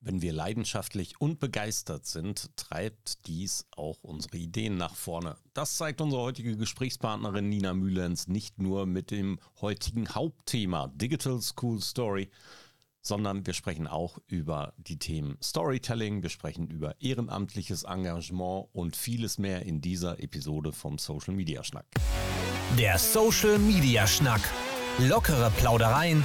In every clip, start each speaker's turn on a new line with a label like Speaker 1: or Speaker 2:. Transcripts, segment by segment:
Speaker 1: Wenn wir leidenschaftlich und begeistert sind, treibt dies auch unsere Ideen nach vorne. Das zeigt unsere heutige Gesprächspartnerin Nina Mühlens nicht nur mit dem heutigen Hauptthema Digital School Story, sondern wir sprechen auch über die Themen Storytelling, wir sprechen über ehrenamtliches Engagement und vieles mehr in dieser Episode vom Social Media Schnack.
Speaker 2: Der Social Media Schnack. Lockere Plaudereien,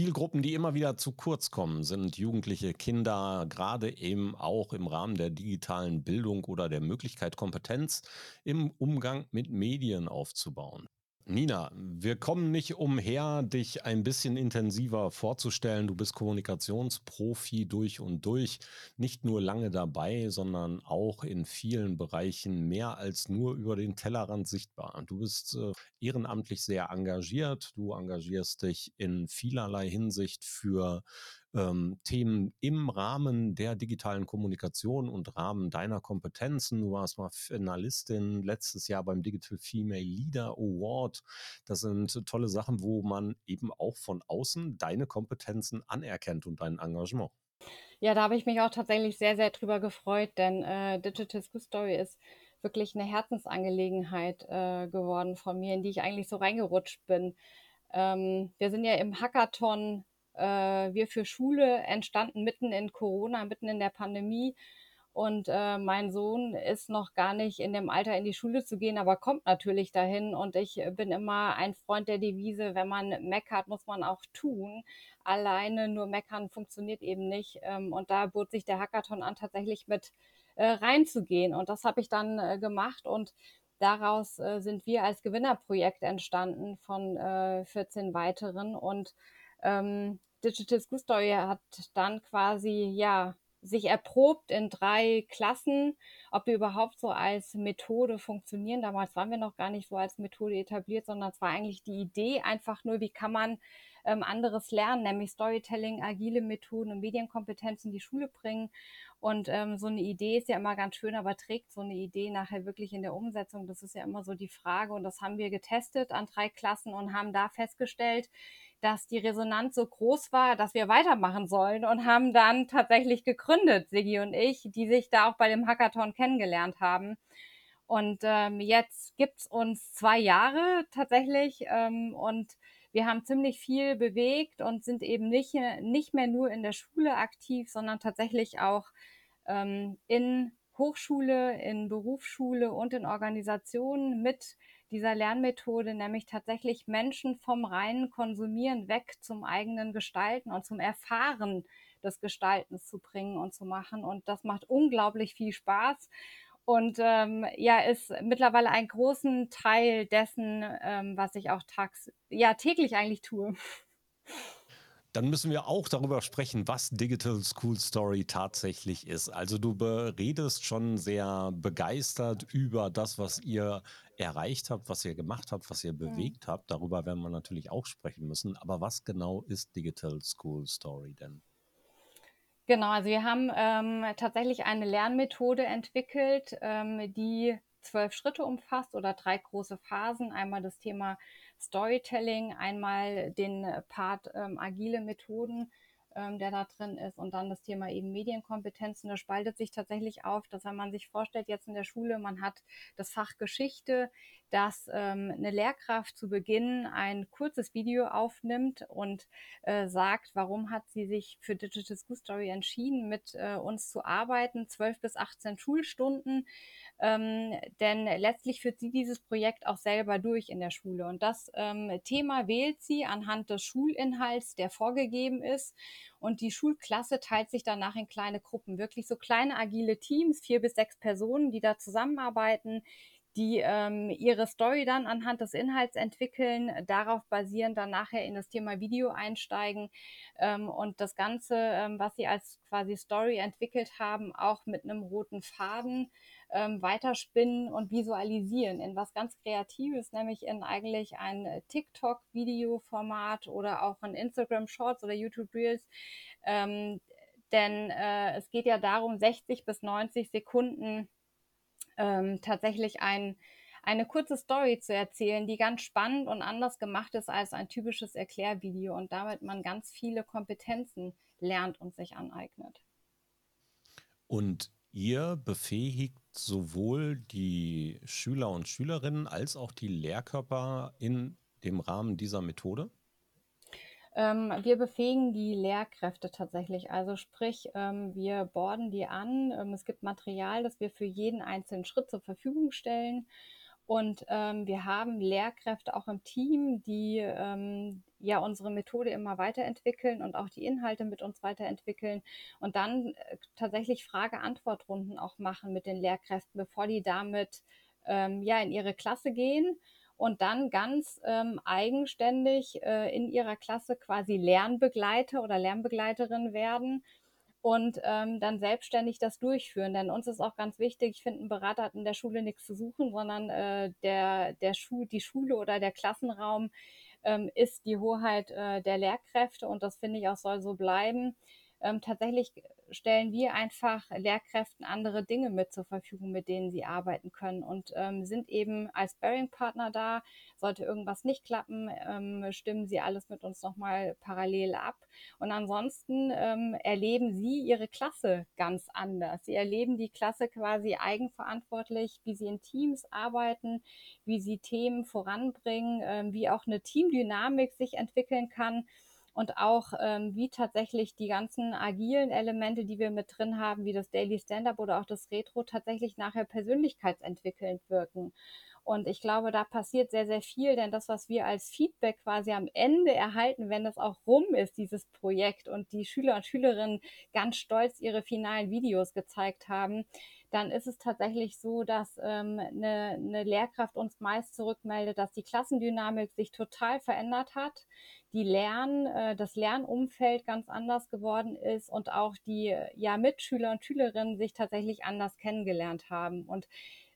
Speaker 1: Zielgruppen, die immer wieder zu kurz kommen, sind jugendliche Kinder, gerade eben auch im Rahmen der digitalen Bildung oder der Möglichkeit, Kompetenz im Umgang mit Medien aufzubauen. Nina, wir kommen nicht umher, dich ein bisschen intensiver vorzustellen. Du bist Kommunikationsprofi durch und durch, nicht nur lange dabei, sondern auch in vielen Bereichen mehr als nur über den Tellerrand sichtbar. Du bist äh, ehrenamtlich sehr engagiert, du engagierst dich in vielerlei Hinsicht für ähm, Themen im Rahmen der digitalen Kommunikation und Rahmen deiner Kompetenzen. Du warst mal Finalistin letztes Jahr beim Digital Female Leader Award. Das sind tolle Sachen, wo man eben auch von außen deine Kompetenzen anerkennt und dein Engagement.
Speaker 3: Ja, da habe ich mich auch tatsächlich sehr, sehr drüber gefreut, denn äh, Digital School Story ist wirklich eine Herzensangelegenheit äh, geworden von mir, in die ich eigentlich so reingerutscht bin. Ähm, wir sind ja im Hackathon Wir für Schule entstanden mitten in Corona, mitten in der Pandemie. Und äh, mein Sohn ist noch gar nicht in dem Alter, in die Schule zu gehen, aber kommt natürlich dahin. Und ich bin immer ein Freund der Devise, wenn man meckert, muss man auch tun. Alleine nur meckern funktioniert eben nicht. Ähm, und da bot sich der Hackathon an, tatsächlich mit äh, reinzugehen. Und das habe ich dann äh, gemacht. Und daraus äh, sind wir als Gewinnerprojekt entstanden von äh, 14 weiteren. Und ähm, Digital School Story hat dann quasi, ja, sich erprobt in drei Klassen, ob wir überhaupt so als Methode funktionieren. Damals waren wir noch gar nicht so als Methode etabliert, sondern es war eigentlich die Idee einfach nur, wie kann man ähm, anderes lernen, nämlich Storytelling, agile Methoden und Medienkompetenzen in die Schule bringen. Und ähm, so eine Idee ist ja immer ganz schön, aber trägt so eine Idee nachher wirklich in der Umsetzung? Das ist ja immer so die Frage. Und das haben wir getestet an drei Klassen und haben da festgestellt, dass die Resonanz so groß war, dass wir weitermachen sollen und haben dann tatsächlich gegründet, Sigi und ich, die sich da auch bei dem Hackathon kennengelernt haben. Und ähm, jetzt gibt's uns zwei Jahre tatsächlich ähm, und wir haben ziemlich viel bewegt und sind eben nicht, nicht mehr nur in der Schule aktiv, sondern tatsächlich auch ähm, in Hochschule, in Berufsschule und in Organisationen mit dieser Lernmethode, nämlich tatsächlich Menschen vom reinen Konsumieren weg zum eigenen Gestalten und zum Erfahren des Gestaltens zu bringen und zu machen. Und das macht unglaublich viel Spaß und ähm, ja, ist mittlerweile einen großen Teil dessen, ähm, was ich auch tags, ja, täglich eigentlich tue.
Speaker 1: Dann müssen wir auch darüber sprechen, was Digital School Story tatsächlich ist. Also du redest schon sehr begeistert über das, was ihr erreicht habt, was ihr gemacht habt, was ihr bewegt mhm. habt. Darüber werden wir natürlich auch sprechen müssen. Aber was genau ist Digital School Story denn?
Speaker 3: Genau, also wir haben ähm, tatsächlich eine Lernmethode entwickelt, ähm, die zwölf Schritte umfasst oder drei große Phasen. Einmal das Thema Storytelling, einmal den Part ähm, agile Methoden, ähm, der da drin ist und dann das Thema eben Medienkompetenzen. Das spaltet sich tatsächlich auf, dass wenn man sich vorstellt, jetzt in der Schule, man hat das Fach Geschichte, dass ähm, eine Lehrkraft zu Beginn ein kurzes Video aufnimmt und äh, sagt, warum hat sie sich für Digital School Story entschieden, mit äh, uns zu arbeiten, 12 bis 18 Schulstunden. Ähm, denn letztlich führt sie dieses Projekt auch selber durch in der Schule. Und das ähm, Thema wählt sie anhand des Schulinhalts, der vorgegeben ist. Und die Schulklasse teilt sich danach in kleine Gruppen, wirklich so kleine agile Teams, vier bis sechs Personen, die da zusammenarbeiten, die ähm, ihre Story dann anhand des Inhalts entwickeln, darauf basieren, dann nachher in das Thema Video einsteigen ähm, und das Ganze, ähm, was sie als quasi Story entwickelt haben, auch mit einem roten Faden ähm, weiterspinnen und visualisieren in was ganz Kreatives, nämlich in eigentlich ein TikTok-Video-Format oder auch ein Instagram Shorts oder YouTube Reels. Ähm, denn äh, es geht ja darum, 60 bis 90 Sekunden ähm, tatsächlich ein, eine kurze Story zu erzählen, die ganz spannend und anders gemacht ist als ein typisches Erklärvideo und damit man ganz viele Kompetenzen lernt und sich aneignet.
Speaker 1: Und ihr befähigt sowohl die Schüler und Schülerinnen als auch die Lehrkörper in dem Rahmen dieser Methode?
Speaker 3: Ähm, wir befähigen die Lehrkräfte tatsächlich. Also sprich, ähm, wir borden die an. Ähm, es gibt Material, das wir für jeden einzelnen Schritt zur Verfügung stellen. Und ähm, wir haben Lehrkräfte auch im Team, die ähm, ja unsere Methode immer weiterentwickeln und auch die Inhalte mit uns weiterentwickeln und dann äh, tatsächlich Frage-Antwort-Runden auch machen mit den Lehrkräften, bevor die damit ähm, ja in ihre Klasse gehen und dann ganz ähm, eigenständig äh, in ihrer Klasse quasi Lernbegleiter oder Lernbegleiterin werden und ähm, dann selbstständig das durchführen. Denn uns ist auch ganz wichtig, ich finde, ein Berater hat in der Schule nichts zu suchen, sondern äh, der, der Schu die Schule oder der Klassenraum ähm, ist die Hoheit äh, der Lehrkräfte und das finde ich auch soll so bleiben. Ähm, tatsächlich stellen wir einfach Lehrkräften andere Dinge mit zur Verfügung, mit denen sie arbeiten können und ähm, sind eben als Bearing-Partner da. Sollte irgendwas nicht klappen, ähm, stimmen sie alles mit uns nochmal parallel ab. Und ansonsten ähm, erleben sie ihre Klasse ganz anders. Sie erleben die Klasse quasi eigenverantwortlich, wie sie in Teams arbeiten, wie sie Themen voranbringen, ähm, wie auch eine Teamdynamik sich entwickeln kann und auch ähm, wie tatsächlich die ganzen agilen Elemente, die wir mit drin haben, wie das Daily Stand-up oder auch das Retro, tatsächlich nachher persönlichkeitsentwickelnd wirken. Und ich glaube, da passiert sehr, sehr viel, denn das, was wir als Feedback quasi am Ende erhalten, wenn das auch rum ist, dieses Projekt und die Schüler und Schülerinnen ganz stolz ihre finalen Videos gezeigt haben, dann ist es tatsächlich so, dass ähm, eine, eine Lehrkraft uns meist zurückmeldet, dass die Klassendynamik sich total verändert hat, die Lern, äh, das Lernumfeld ganz anders geworden ist und auch die ja, Mitschüler und Schülerinnen sich tatsächlich anders kennengelernt haben und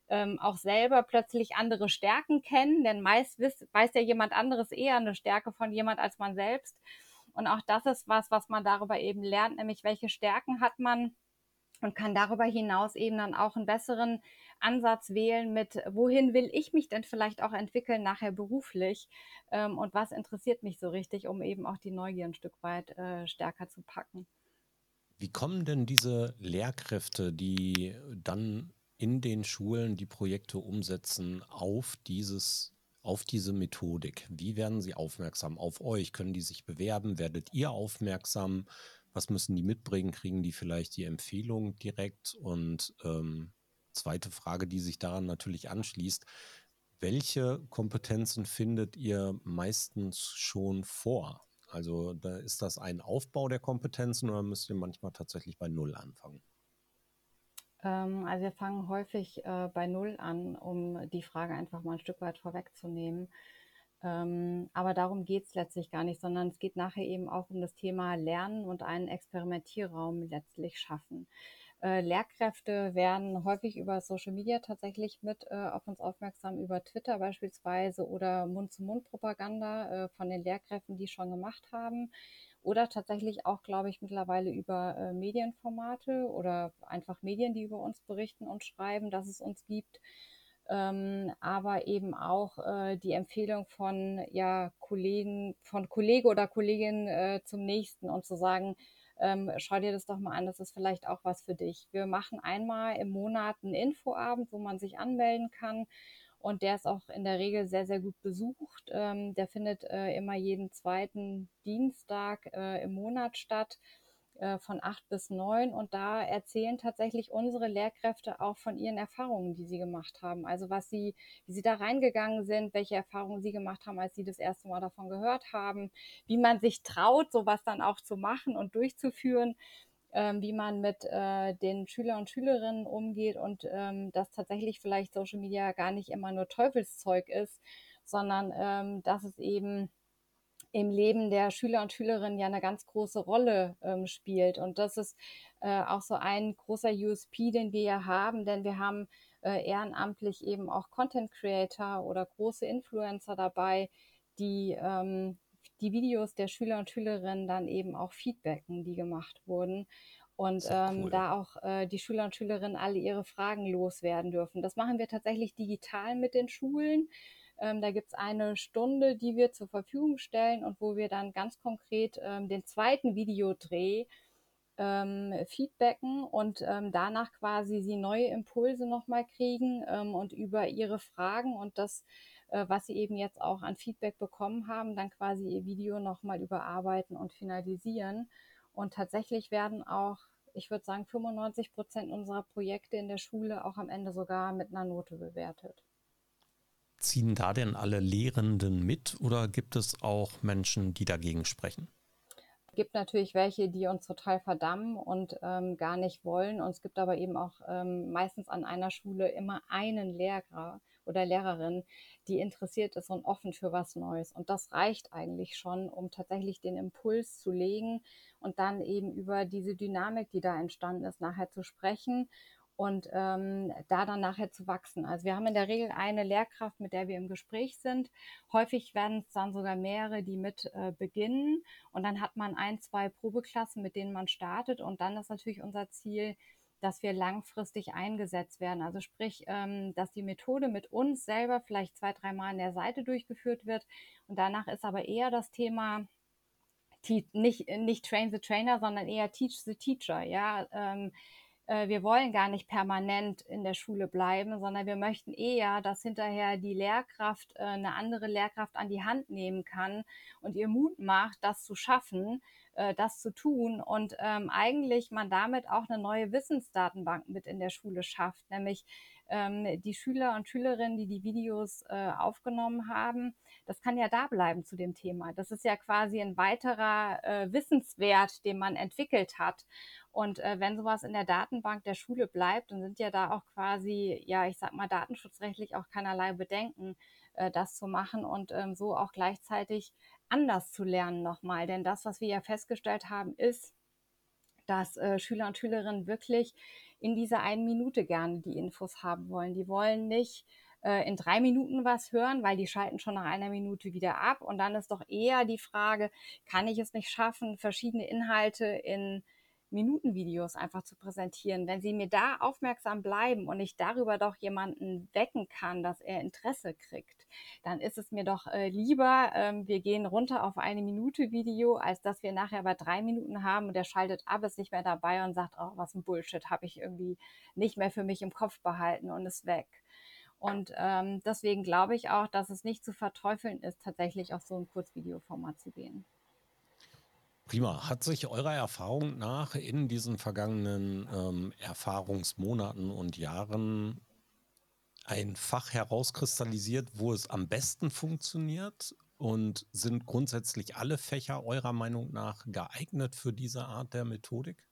Speaker 3: ähm, auch selber plötzlich andere Stärken kennen, denn meist weiß, weiß ja jemand anderes eher eine Stärke von jemand als man selbst. Und auch das ist was, was man darüber eben lernt, nämlich welche Stärken hat man und kann darüber hinaus eben dann auch einen besseren Ansatz wählen mit, wohin will ich mich denn vielleicht auch entwickeln nachher beruflich ähm, und was interessiert mich so richtig, um eben auch die Neugier ein Stück weit äh, stärker zu packen.
Speaker 1: Wie kommen denn diese Lehrkräfte, die dann in den Schulen die Projekte umsetzen, auf dieses auf diese Methodik? Wie werden sie aufmerksam auf euch? Können die sich bewerben? Werdet ihr aufmerksam? Was müssen die mitbringen? Kriegen die vielleicht die Empfehlung direkt? Und ähm, zweite Frage, die sich daran natürlich anschließt, welche Kompetenzen findet ihr meistens schon vor? Also da ist das ein Aufbau der Kompetenzen oder müsst ihr manchmal tatsächlich bei Null anfangen?
Speaker 3: Ähm, also wir fangen häufig äh, bei Null an, um die Frage einfach mal ein Stück weit vorwegzunehmen. Ähm, aber darum geht es letztlich gar nicht, sondern es geht nachher eben auch um das Thema Lernen und einen Experimentierraum letztlich schaffen. Äh, Lehrkräfte werden häufig über Social Media tatsächlich mit äh, auf uns aufmerksam, über Twitter beispielsweise oder Mund-zu-Mund-Propaganda äh, von den Lehrkräften, die schon gemacht haben. Oder tatsächlich auch, glaube ich, mittlerweile über äh, Medienformate oder einfach Medien, die über uns berichten und schreiben, dass es uns gibt ähm, aber eben auch äh, die Empfehlung von ja, Kollegen, von Kollege oder Kollegin äh, zum nächsten und zu sagen, ähm, schau dir das doch mal an, das ist vielleicht auch was für dich. Wir machen einmal im Monat einen Infoabend, wo man sich anmelden kann. Und der ist auch in der Regel sehr, sehr gut besucht. Ähm, der findet äh, immer jeden zweiten Dienstag äh, im Monat statt. Äh, von acht bis neun und da erzählen tatsächlich unsere Lehrkräfte auch von ihren Erfahrungen, die sie gemacht haben. Also was sie, wie sie da reingegangen sind, welche Erfahrungen sie gemacht haben, als sie das erste Mal davon gehört haben, wie man sich traut, sowas dann auch zu machen und durchzuführen. ähm, wie man mit äh, den Schülern und Schülerinnen umgeht und ähm, dass tatsächlich vielleicht Social Media gar nicht immer nur Teufelszeug ist, sondern ähm, dass es eben im Leben der Schüler und Schülerinnen ja eine ganz große Rolle ähm, spielt. Und das ist äh, auch so ein großer USP, den wir ja haben, denn wir haben äh, ehrenamtlich eben auch Content Creator oder große Influencer dabei, die ähm, die Videos der Schüler und Schülerinnen dann eben auch feedbacken, die gemacht wurden. Und ähm, cool. da auch äh, die Schüler und Schülerinnen alle ihre Fragen loswerden dürfen. Das machen wir tatsächlich digital mit den Schulen. Ähm, da gibt es eine Stunde, die wir zur Verfügung stellen und wo wir dann ganz konkret ähm, den zweiten Videodreh ähm, feedbacken und ähm, danach quasi sie neue Impulse nochmal kriegen ähm, und über ihre Fragen und das äh, was sie eben jetzt auch an Feedback bekommen haben, dann quasi ihr Video nochmal überarbeiten und finalisieren. Und tatsächlich werden auch, ich würde sagen, 95 Prozent unserer Projekte in der Schule auch am Ende sogar mit einer Note bewertet.
Speaker 1: Ziehen da denn alle Lehrenden mit oder gibt es auch Menschen, die dagegen sprechen?
Speaker 3: Es gibt natürlich welche, die uns total verdammen und ähm, gar nicht wollen. Und es gibt aber eben auch ähm, meistens an einer Schule immer einen Lehrer oder Lehrerin, die interessiert ist und offen für was Neues. Und das reicht eigentlich schon, um tatsächlich den Impuls zu legen und dann eben über diese Dynamik, die da entstanden ist, nachher zu sprechen und ähm, da dann nachher zu wachsen. Also wir haben in der Regel eine Lehrkraft, mit der wir im Gespräch sind. Häufig werden es dann sogar mehrere, die mit äh, beginnen. Und dann hat man ein, zwei Probeklassen, mit denen man startet. Und dann ist natürlich unser Ziel, dass wir langfristig eingesetzt werden. Also sprich, ähm, dass die Methode mit uns selber vielleicht zwei, dreimal an der Seite durchgeführt wird. Und danach ist aber eher das Thema, nicht, nicht train the trainer, sondern eher teach the teacher. Ja, ähm, äh, wir wollen gar nicht permanent in der Schule bleiben, sondern wir möchten eher, dass hinterher die Lehrkraft äh, eine andere Lehrkraft an die Hand nehmen kann und ihr Mut macht, das zu schaffen, äh, das zu tun und ähm, eigentlich man damit auch eine neue Wissensdatenbank mit in der Schule schafft, nämlich ähm, die Schüler und Schülerinnen, die die Videos äh, aufgenommen haben, das kann ja da bleiben zu dem Thema. Das ist ja quasi ein weiterer äh, Wissenswert, den man entwickelt hat. Und äh, wenn sowas in der Datenbank der Schule bleibt, dann sind ja da auch quasi, ja, ich sag mal, datenschutzrechtlich auch keinerlei Bedenken, äh, das zu machen und ähm, so auch gleichzeitig anders zu lernen nochmal. Denn das, was wir ja festgestellt haben, ist, dass äh, Schüler und Schülerinnen wirklich in dieser einen Minute gerne die Infos haben wollen. Die wollen nicht äh, in drei Minuten was hören, weil die schalten schon nach einer Minute wieder ab. Und dann ist doch eher die Frage, kann ich es nicht schaffen, verschiedene Inhalte in Minutenvideos einfach zu präsentieren. Wenn Sie mir da aufmerksam bleiben und ich darüber doch jemanden wecken kann, dass er Interesse kriegt, dann ist es mir doch äh, lieber, ähm, wir gehen runter auf eine Minute Video, als dass wir nachher bei drei Minuten haben und der schaltet ab, ist nicht mehr dabei und sagt, oh, was ein Bullshit, habe ich irgendwie nicht mehr für mich im Kopf behalten und ist weg. Und ähm, deswegen glaube ich auch, dass es nicht zu verteufeln ist, tatsächlich auf so ein Kurzvideoformat zu gehen.
Speaker 1: Prima. Hat sich eurer Erfahrung nach in diesen vergangenen ähm, Erfahrungsmonaten und Jahren ein Fach herauskristallisiert, wo es am besten funktioniert? Und sind grundsätzlich alle Fächer eurer Meinung nach geeignet für diese Art der Methodik?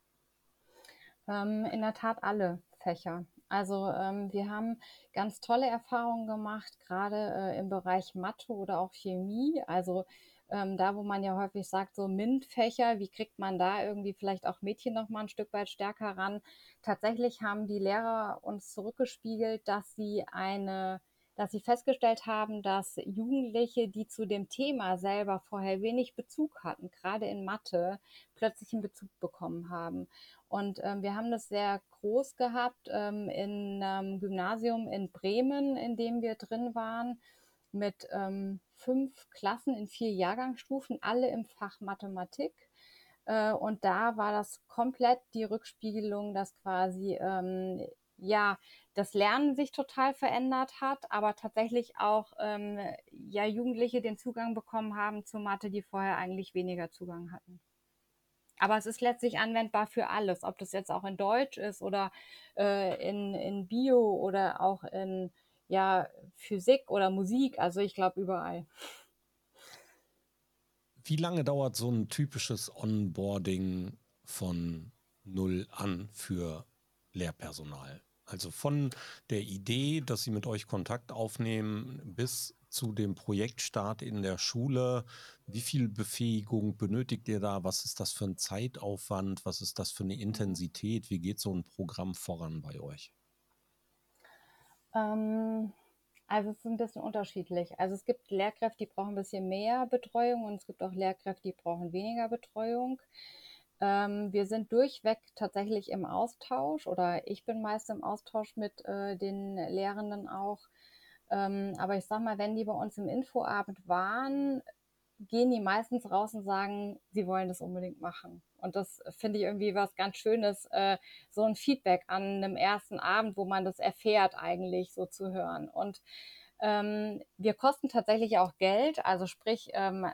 Speaker 3: Ähm, in der Tat alle Fächer. Also ähm, wir haben ganz tolle Erfahrungen gemacht, gerade äh, im Bereich Mathe oder auch Chemie. Also ähm, da, wo man ja häufig sagt, so MINT-Fächer, wie kriegt man da irgendwie vielleicht auch Mädchen noch mal ein Stück weit stärker ran? Tatsächlich haben die Lehrer uns zurückgespiegelt, dass sie eine dass sie festgestellt haben, dass Jugendliche, die zu dem Thema selber vorher wenig Bezug hatten, gerade in Mathe, plötzlich einen Bezug bekommen haben. Und ähm, wir haben das sehr groß gehabt ähm, in einem Gymnasium in Bremen, in dem wir drin waren mit ähm, fünf Klassen in vier Jahrgangsstufen, alle im Fach Mathematik. Äh, und da war das komplett die Rückspiegelung, dass quasi ähm, ja das Lernen sich total verändert hat, aber tatsächlich auch ähm, ja Jugendliche den Zugang bekommen haben zu Mathe, die vorher eigentlich weniger Zugang hatten. Aber es ist letztlich anwendbar für alles, ob das jetzt auch in Deutsch ist oder äh, in, in Bio oder auch in ja, Physik oder Musik, also ich glaube überall.
Speaker 1: Wie lange dauert so ein typisches Onboarding von Null an für Lehrpersonal. Also von der Idee, dass sie mit euch Kontakt aufnehmen, bis zu dem Projektstart in der Schule. Wie viel Befähigung benötigt ihr da? Was ist das für ein Zeitaufwand? Was ist das für eine Intensität? Wie geht so ein Programm voran bei euch?
Speaker 3: Ähm, also es ist ein bisschen unterschiedlich. Also es gibt Lehrkräfte, die brauchen ein bisschen mehr Betreuung und es gibt auch Lehrkräfte, die brauchen weniger Betreuung. Ähm, wir sind durchweg tatsächlich im Austausch oder ich bin meist im Austausch mit äh, den Lehrenden auch. Ähm, aber ich sag mal, wenn die bei uns im Infoabend waren, gehen die meistens raus und sagen, sie wollen das unbedingt machen. Und das finde ich irgendwie was ganz Schönes, äh, so ein Feedback an einem ersten Abend, wo man das erfährt, eigentlich so zu hören. Und ähm, wir kosten tatsächlich auch Geld. Also sprich, ähm,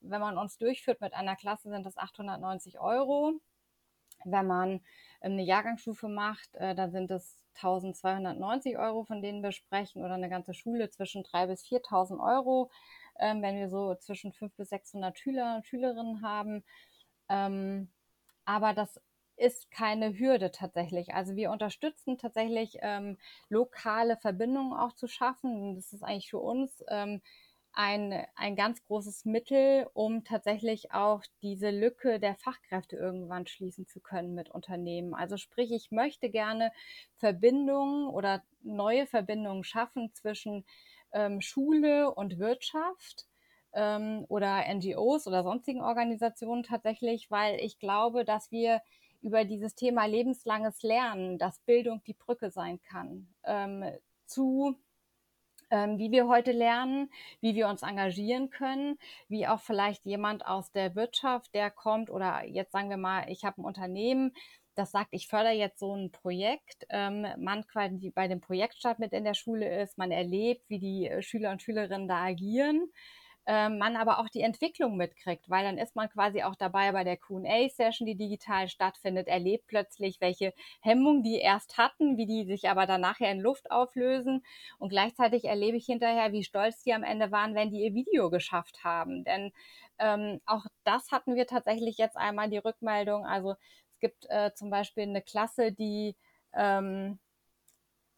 Speaker 3: wenn man uns durchführt mit einer Klasse, sind das 890 Euro. Wenn man eine Jahrgangsstufe macht, äh, dann sind es 1290 Euro, von denen wir sprechen, oder eine ganze Schule zwischen 3.000 bis 4.000 Euro, ähm, wenn wir so zwischen 500 bis 600 Schüler und Schülerinnen haben. Ähm, aber das ist keine Hürde tatsächlich. Also wir unterstützen tatsächlich ähm, lokale Verbindungen auch zu schaffen. Das ist eigentlich für uns ähm, ein, ein ganz großes Mittel, um tatsächlich auch diese Lücke der Fachkräfte irgendwann schließen zu können mit Unternehmen. Also sprich, ich möchte gerne Verbindungen oder neue Verbindungen schaffen zwischen ähm, Schule und Wirtschaft ähm, oder NGOs oder sonstigen Organisationen tatsächlich, weil ich glaube, dass wir über dieses Thema lebenslanges Lernen, dass Bildung die Brücke sein kann, ähm, zu ähm, wie wir heute lernen, wie wir uns engagieren können, wie auch vielleicht jemand aus der Wirtschaft, der kommt oder jetzt sagen wir mal, ich habe ein Unternehmen, das sagt, ich fördere jetzt so ein Projekt, ähm, man quasi bei dem Projektstart mit in der Schule ist, man erlebt, wie die äh, Schüler und Schülerinnen da agieren äh, man aber auch die Entwicklung mitkriegt, weil dann ist man quasi auch dabei bei der QA-Session, die digital stattfindet, erlebt plötzlich, welche Hemmungen die erst hatten, wie die sich aber dann nachher in Luft auflösen. Und gleichzeitig erlebe ich hinterher, wie stolz die am Ende waren, wenn die ihr Video geschafft haben. Denn ähm, auch das hatten wir tatsächlich jetzt einmal die Rückmeldung. Also es gibt äh, zum Beispiel eine Klasse, die ähm,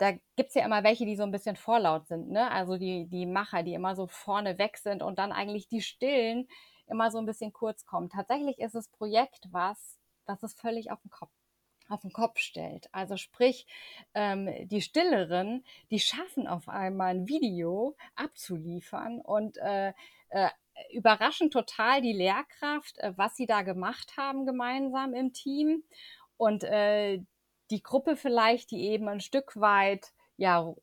Speaker 3: da gibt es ja immer welche, die so ein bisschen vorlaut sind, ne? Also die, die Macher, die immer so vorne weg sind und dann eigentlich die Stillen immer so ein bisschen kurz kommen. Tatsächlich ist das Projekt was, was es völlig auf den Kopf auf den Kopf stellt. Also sprich, ähm, die Stilleren, die schaffen auf einmal ein Video abzuliefern und äh, äh, überraschen total die Lehrkraft, äh, was sie da gemacht haben gemeinsam im Team. Und äh, die Gruppe vielleicht, die eben ein Stück weit ja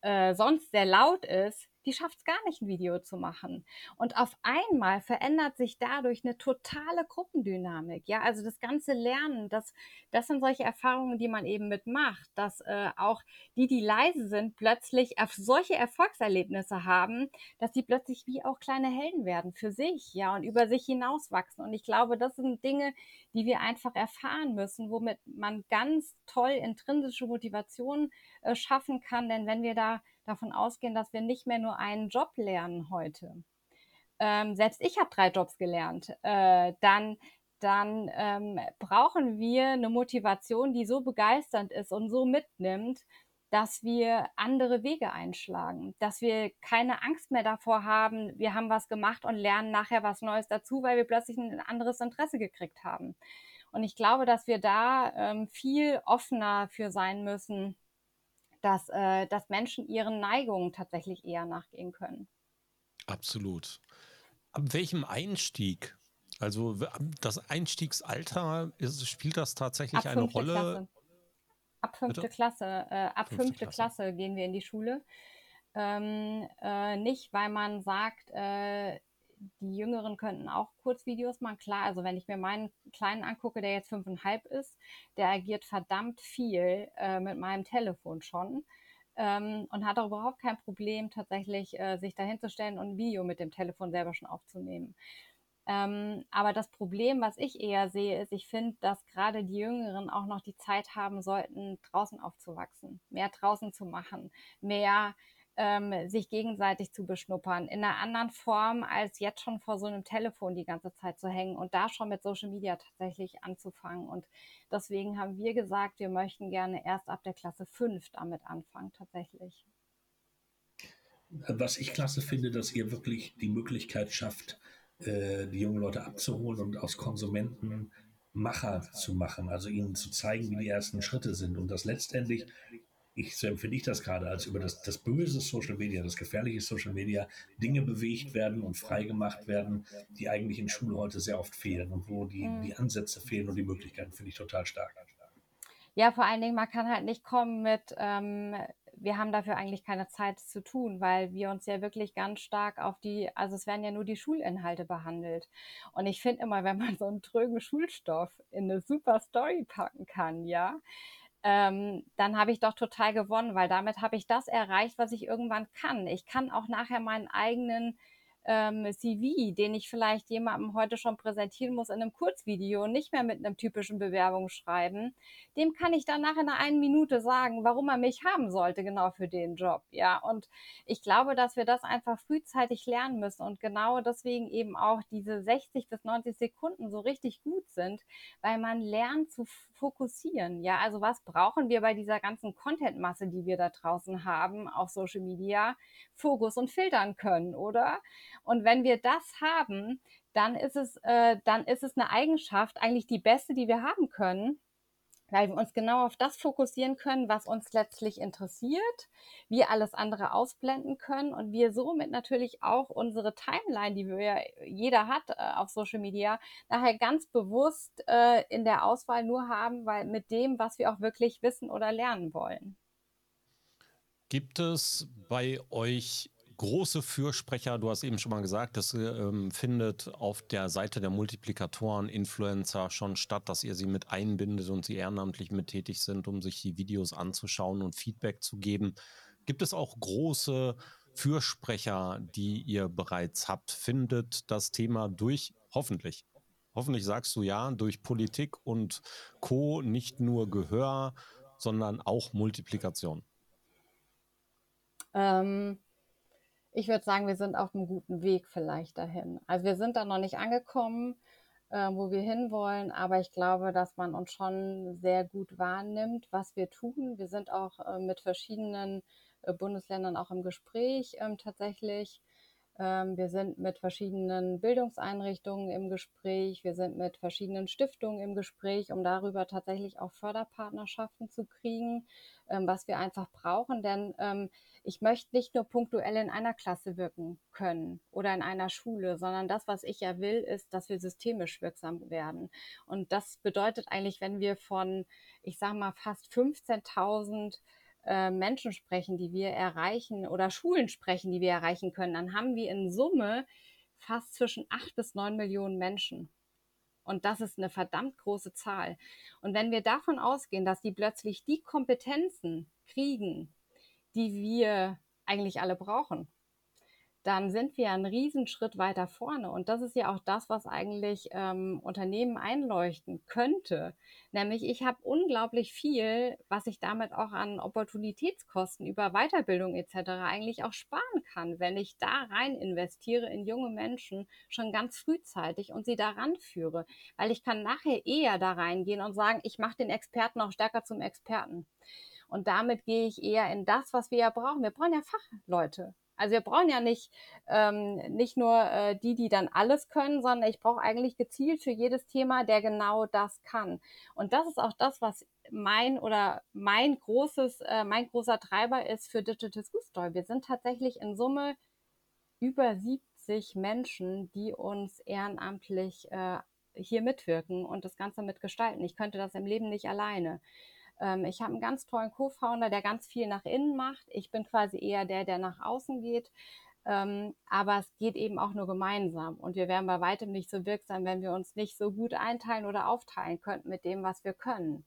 Speaker 3: äh, sonst sehr laut ist, die schafft es gar nicht, ein Video zu machen. Und auf einmal verändert sich dadurch eine totale Gruppendynamik. Ja, also das ganze Lernen, das, das sind solche Erfahrungen, die man eben mitmacht, dass äh, auch die, die leise sind, plötzlich solche Erfolgserlebnisse haben, dass sie plötzlich wie auch kleine Helden werden für sich, ja, und über sich hinauswachsen. Und ich glaube, das sind Dinge, die wir einfach erfahren müssen, womit man ganz toll intrinsische Motivation äh, schaffen kann. Denn wenn wir da davon ausgehen, dass wir nicht mehr nur einen Job lernen heute. Ähm, selbst ich habe drei Jobs gelernt. Äh, dann dann ähm, brauchen wir eine Motivation, die so begeisternd ist und so mitnimmt, dass wir andere Wege einschlagen, dass wir keine Angst mehr davor haben, wir haben was gemacht und lernen nachher was Neues dazu, weil wir plötzlich ein anderes Interesse gekriegt haben. Und ich glaube, dass wir da ähm, viel offener für sein müssen, dass, äh, dass Menschen ihren Neigungen tatsächlich eher nachgehen können.
Speaker 1: Absolut. Ab welchem Einstieg? Also das Einstiegsalter, ist, spielt das tatsächlich ab eine Rolle?
Speaker 3: Klasse. Ab fünfte Bitte? Klasse, äh, ab fünfte, fünfte Klasse. Klasse. gehen wir in die Schule. Ähm, äh, nicht, weil man sagt, äh, die Jüngeren könnten auch Kurzvideos machen. Klar, also wenn ich mir meinen Kleinen angucke, der jetzt fünfeinhalb ist, der agiert verdammt viel äh, mit meinem Telefon schon ähm, und hat auch überhaupt kein Problem, tatsächlich äh, sich dahinzustellen und ein Video mit dem Telefon selber schon aufzunehmen. Ähm, aber das Problem, was ich eher sehe, ist, ich finde, dass gerade die Jüngeren auch noch die Zeit haben sollten, draußen aufzuwachsen, mehr draußen zu machen, mehr ähm, sich gegenseitig zu beschnuppern, in einer anderen Form, als jetzt schon vor so einem Telefon die ganze Zeit zu hängen und da schon mit Social Media tatsächlich anzufangen. Und deswegen haben wir gesagt, wir möchten gerne erst ab der Klasse 5 damit anfangen, tatsächlich.
Speaker 4: Was ich klasse finde, dass ihr wirklich die Möglichkeit schafft, äh, die jungen Leute abzuholen und aus Konsumenten Macher zu machen, also ihnen zu zeigen, wie die ersten Schritte sind und dass letztendlich ich, so empfinde ich das gerade, als über das, das böse Social Media, das gefährliche Social Media Dinge bewegt werden und freigemacht werden, die eigentlich in Schule heute sehr oft fehlen und wo die, mhm. die Ansätze fehlen und die Möglichkeiten, finde ich total stark.
Speaker 3: Ja, vor allen Dingen, man kann halt nicht kommen mit, ähm, wir haben dafür eigentlich keine Zeit zu tun, weil wir uns ja wirklich ganz stark auf die, also es werden ja nur die Schulinhalte behandelt. Und ich finde immer, wenn man so einen trögen Schulstoff in eine super Story packen kann, ja, ähm, dann habe ich doch total gewonnen, weil damit habe ich das erreicht, was ich irgendwann kann. Ich kann auch nachher meinen eigenen ähm, CV, den ich vielleicht jemandem heute schon präsentieren muss in einem Kurzvideo, nicht mehr mit einem typischen Bewerbungsschreiben, dem kann ich dann nach einer einen Minute sagen, warum er mich haben sollte, genau für den Job. Ja, und ich glaube, dass wir das einfach frühzeitig lernen müssen und genau deswegen eben auch diese 60 bis 90 Sekunden so richtig gut sind, weil man lernt zu fokussieren. Ja, also was brauchen wir bei dieser ganzen Contentmasse, die wir da draußen haben auf Social Media? Fokus und filtern können, oder? Und wenn wir das haben, dann ist es, äh, dann ist es eine Eigenschaft, eigentlich die beste, die wir haben können, weil wir uns genau auf das fokussieren können, was uns letztlich interessiert, wir alles andere ausblenden können und wir somit natürlich auch unsere Timeline, die wir jeder hat äh, auf Social Media, nachher ganz bewusst äh, in der Auswahl nur haben, weil mit dem, was wir auch wirklich wissen oder lernen wollen.
Speaker 1: Gibt es bei euch große Fürsprecher, du hast eben schon mal gesagt, das ähm, findet auf der Seite der Multiplikatoren, Influencer schon statt, dass ihr sie mit einbindet und sie ehrenamtlich mit tätig sind, um sich die Videos anzuschauen und Feedback zu geben. Gibt es auch große Fürsprecher, die ihr bereits habt? Findet das Thema durch, hoffentlich, hoffentlich sagst du ja, durch Politik und Co. nicht nur Gehör, sondern auch Multiplikation?
Speaker 3: Ähm, ich würde sagen, wir sind auf einem guten Weg vielleicht dahin. Also wir sind da noch nicht angekommen, äh, wo wir hinwollen, aber ich glaube, dass man uns schon sehr gut wahrnimmt, was wir tun. Wir sind auch äh, mit verschiedenen äh, Bundesländern auch im Gespräch ähm, tatsächlich. Ähm, wir sind mit verschiedenen Bildungseinrichtungen im Gespräch. Wir sind mit verschiedenen Stiftungen im Gespräch, um darüber tatsächlich auch Förderpartnerschaften zu kriegen, ähm, was wir einfach brauchen. Denn ähm, ich möchte nicht nur punktuell in einer Klasse wirken können oder in einer Schule, sondern das, was ich ja will, ist, dass wir systemisch wirksam werden. Und das bedeutet eigentlich, wenn wir von, ich sage mal, fast 15.000 äh, Menschen sprechen, die wir erreichen oder Schulen sprechen, die wir erreichen können, dann haben wir in Summe fast zwischen acht bis neun Millionen Menschen. Und das ist eine verdammt große Zahl. Und wenn wir davon ausgehen, dass die plötzlich die Kompetenzen kriegen, die wir eigentlich alle brauchen, dann sind wir einen Riesenschritt weiter vorne. Und das ist ja auch das, was eigentlich ähm, Unternehmen einleuchten könnte. Nämlich, ich habe unglaublich viel, was ich damit auch an Opportunitätskosten über Weiterbildung etc. eigentlich auch sparen kann, wenn ich da rein investiere in junge Menschen schon ganz frühzeitig und sie daran führe. Weil ich kann nachher eher da reingehen und sagen, ich mache den Experten auch stärker zum Experten. Und damit gehe ich eher in das, was wir ja brauchen. Wir brauchen ja Fachleute. Also wir brauchen ja nicht, ähm, nicht nur äh, die, die dann alles können, sondern ich brauche eigentlich gezielt für jedes Thema, der genau das kann. Und das ist auch das, was mein oder mein großes, äh, mein großer Treiber ist für Digital School Story. Wir sind tatsächlich in Summe über 70 Menschen, die uns ehrenamtlich äh, hier mitwirken und das Ganze mitgestalten. Ich könnte das im Leben nicht alleine. Ähm, ich habe einen ganz tollen Co-Founder, der ganz viel nach innen macht. Ich bin quasi eher der, der nach außen geht. Ähm, aber es geht eben auch nur gemeinsam. Und wir wären bei weitem nicht so wirksam, wenn wir uns nicht so gut einteilen oder aufteilen könnten mit dem, was wir können.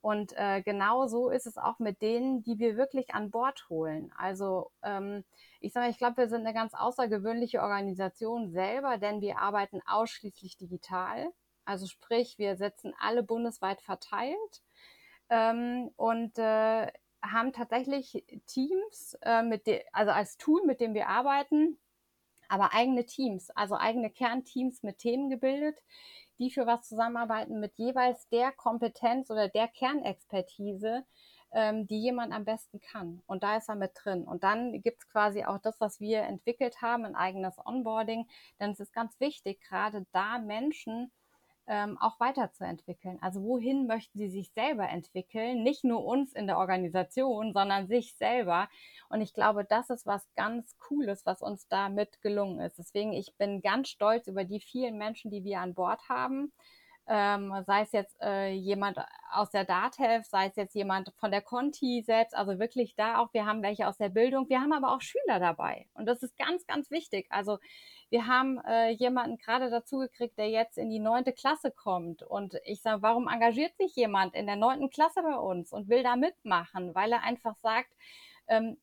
Speaker 3: Und äh, genau so ist es auch mit denen, die wir wirklich an Bord holen. Also ähm, ich sage, ich glaube, wir sind eine ganz außergewöhnliche Organisation selber, denn wir arbeiten ausschließlich digital. Also sprich, wir setzen alle bundesweit verteilt ähm, und äh, haben tatsächlich Teams, äh, mit also als Tool, mit dem wir arbeiten, aber eigene Teams, also eigene Kernteams mit Themen gebildet, die für was zusammenarbeiten mit jeweils der Kompetenz oder der Kernexpertise, ähm, die jemand am besten kann. Und da ist er mit drin. Und dann gibt es quasi auch das, was wir entwickelt haben, ein eigenes Onboarding. Denn es ist ganz wichtig, gerade da Menschen ähm, auch weiterzuentwickeln. Also wohin möchten sie sich selber entwickeln? Nicht nur uns in der Organisation, sondern sich selber. Und ich glaube, das ist was ganz Cooles, was uns damit gelungen ist. Deswegen, ich bin ganz stolz über die vielen Menschen, die wir an Bord haben ähm, sei es jetzt äh, jemand aus der DATEV, sei es jetzt jemand von der Conti selbst, also wirklich da auch, wir haben welche aus der Bildung, wir haben aber auch Schüler dabei und das ist ganz, ganz wichtig. Also wir haben äh, jemanden gerade dazu gekriegt, der jetzt in die neunte Klasse kommt und ich sage, warum engagiert sich jemand in der neunten Klasse bei uns und will da mitmachen, weil er einfach sagt, ähm,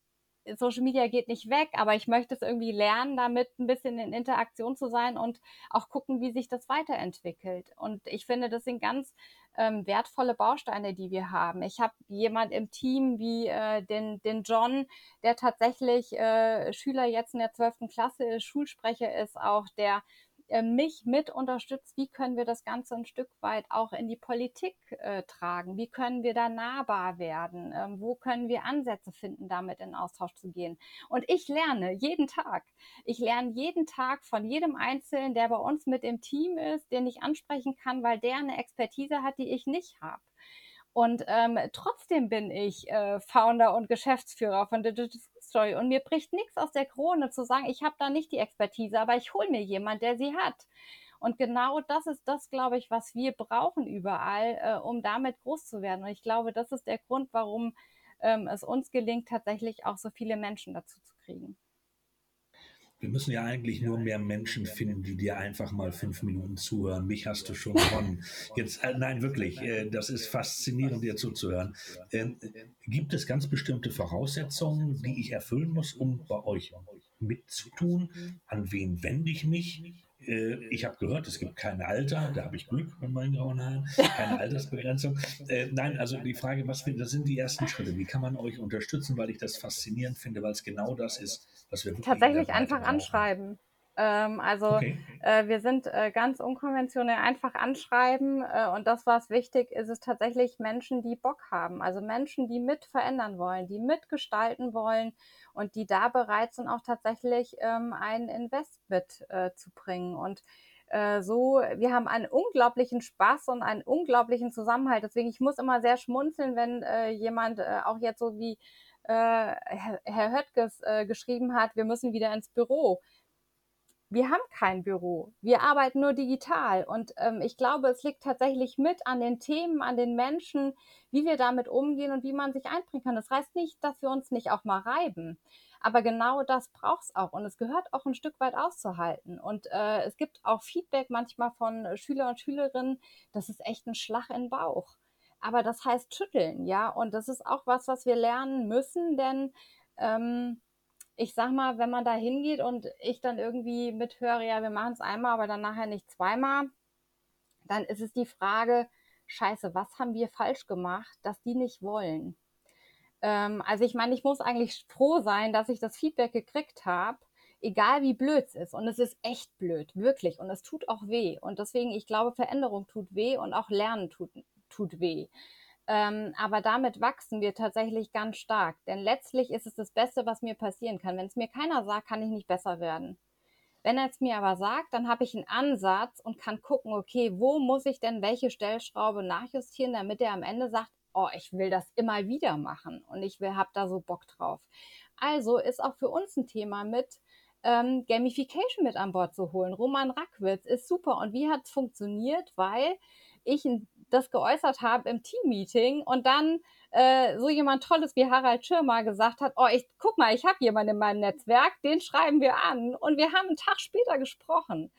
Speaker 3: Social Media geht nicht weg, aber ich möchte es irgendwie lernen, damit ein bisschen in Interaktion zu sein und auch gucken, wie sich das weiterentwickelt. Und ich finde, das sind ganz ähm, wertvolle Bausteine, die wir haben. Ich habe jemand im Team wie äh, den, den John, der tatsächlich äh, Schüler jetzt in der 12. Klasse ist, Schulsprecher ist auch, der äh, mich mit unterstützt, wie können wir das Ganze ein Stück weit auch in die Politik äh, tragen? Wie können wir da nahbar werden? Ähm, wo können wir Ansätze finden, damit in Austausch zu gehen? Und ich lerne jeden Tag. Ich lerne jeden Tag von jedem Einzelnen, der bei uns mit im Team ist, den ich ansprechen kann, weil der eine Expertise hat, die ich nicht habe. Und ähm, trotzdem bin ich äh, Founder und Geschäftsführer von Digital Story und mir bricht nichts aus der Krone zu sagen, ich habe da nicht die Expertise, aber ich hole mir jemand, der sie hat. Und genau das ist das, glaube ich, was wir brauchen überall, äh, um damit groß zu werden. Und ich glaube, das ist der Grund, warum ähm, es uns gelingt, tatsächlich auch so viele Menschen dazu zu kriegen.
Speaker 4: Wir müssen ja eigentlich nur mehr Menschen finden, die dir einfach mal fünf Minuten zuhören. Mich hast du schon gewonnen. Jetzt, äh, nein, wirklich, äh, das ist faszinierend, dir zuzuhören. Äh, gibt es ganz bestimmte Voraussetzungen, die ich erfüllen muss, um bei euch mitzutun? An wen wende ich mich? Äh, ich habe gehört, es gibt kein Alter, da habe ich Glück mit meinen grauen Haaren, keine Altersbegrenzung. Äh, nein, also die Frage, was das sind die ersten Schritte? Wie kann man euch unterstützen, weil ich das faszinierend finde, weil es genau das ist, was wir
Speaker 3: tatsächlich einfach brauchen. anschreiben. Ähm, also okay. äh, wir sind äh, ganz unkonventionell einfach anschreiben äh, und das, was wichtig ist, ist tatsächlich Menschen, die Bock haben. Also Menschen, die mit verändern wollen, die mitgestalten wollen und die da bereit sind, auch tatsächlich ähm, ein Invest mitzubringen. Äh, und äh, so, wir haben einen unglaublichen Spaß und einen unglaublichen Zusammenhalt. Deswegen, ich muss immer sehr schmunzeln, wenn äh, jemand auch jetzt so wie Herr, Herr Höttges geschrieben hat, wir müssen wieder ins Büro wir haben kein Büro. Wir arbeiten nur digital. Und ähm, ich glaube, es liegt tatsächlich mit an den Themen, an den Menschen, wie wir damit umgehen und wie man sich einbringen kann. Das heißt nicht, dass wir uns nicht auch mal reiben. Aber genau das braucht es auch. Und es gehört auch ein Stück weit auszuhalten. Und äh, es gibt auch Feedback manchmal von Schüler und Schülerinnen, das ist echt ein Schlag in den Bauch. Aber das heißt schütteln, ja. Und das ist auch was, was wir lernen müssen, denn ähm, ich sag mal, wenn man da hingeht und ich dann irgendwie mithöre, ja, wir machen es einmal, aber dann nachher nicht zweimal, dann ist es die Frage, scheiße, was haben wir falsch gemacht, dass die nicht wollen? Ähm, also ich meine, ich muss eigentlich froh sein, dass ich das Feedback gekriegt habe, egal wie blöd es ist. Und es ist echt blöd, wirklich. Und es tut auch weh. Und deswegen, ich glaube, Veränderung tut weh und auch Lernen tut, tut weh. Ähm, aber damit wachsen wir tatsächlich ganz stark. Denn letztlich ist es das Beste, was mir passieren kann. Wenn es mir keiner sagt, kann ich nicht besser werden. Wenn er es mir aber sagt, dann habe ich einen Ansatz und kann gucken, okay, wo muss ich denn welche Stellschraube nachjustieren, damit er am Ende sagt, oh, ich will das immer wieder machen und ich habe da so Bock drauf. Also ist auch für uns ein Thema mit ähm, Gamification mit an Bord zu holen. Roman Rackwitz ist super. Und wie hat es funktioniert? Weil ich das geäußert habe im Team-Meeting und dann äh, so jemand Tolles wie Harald Schirmer gesagt hat, oh, ich guck mal, ich habe jemanden in meinem Netzwerk, den schreiben wir an und wir haben einen Tag später gesprochen.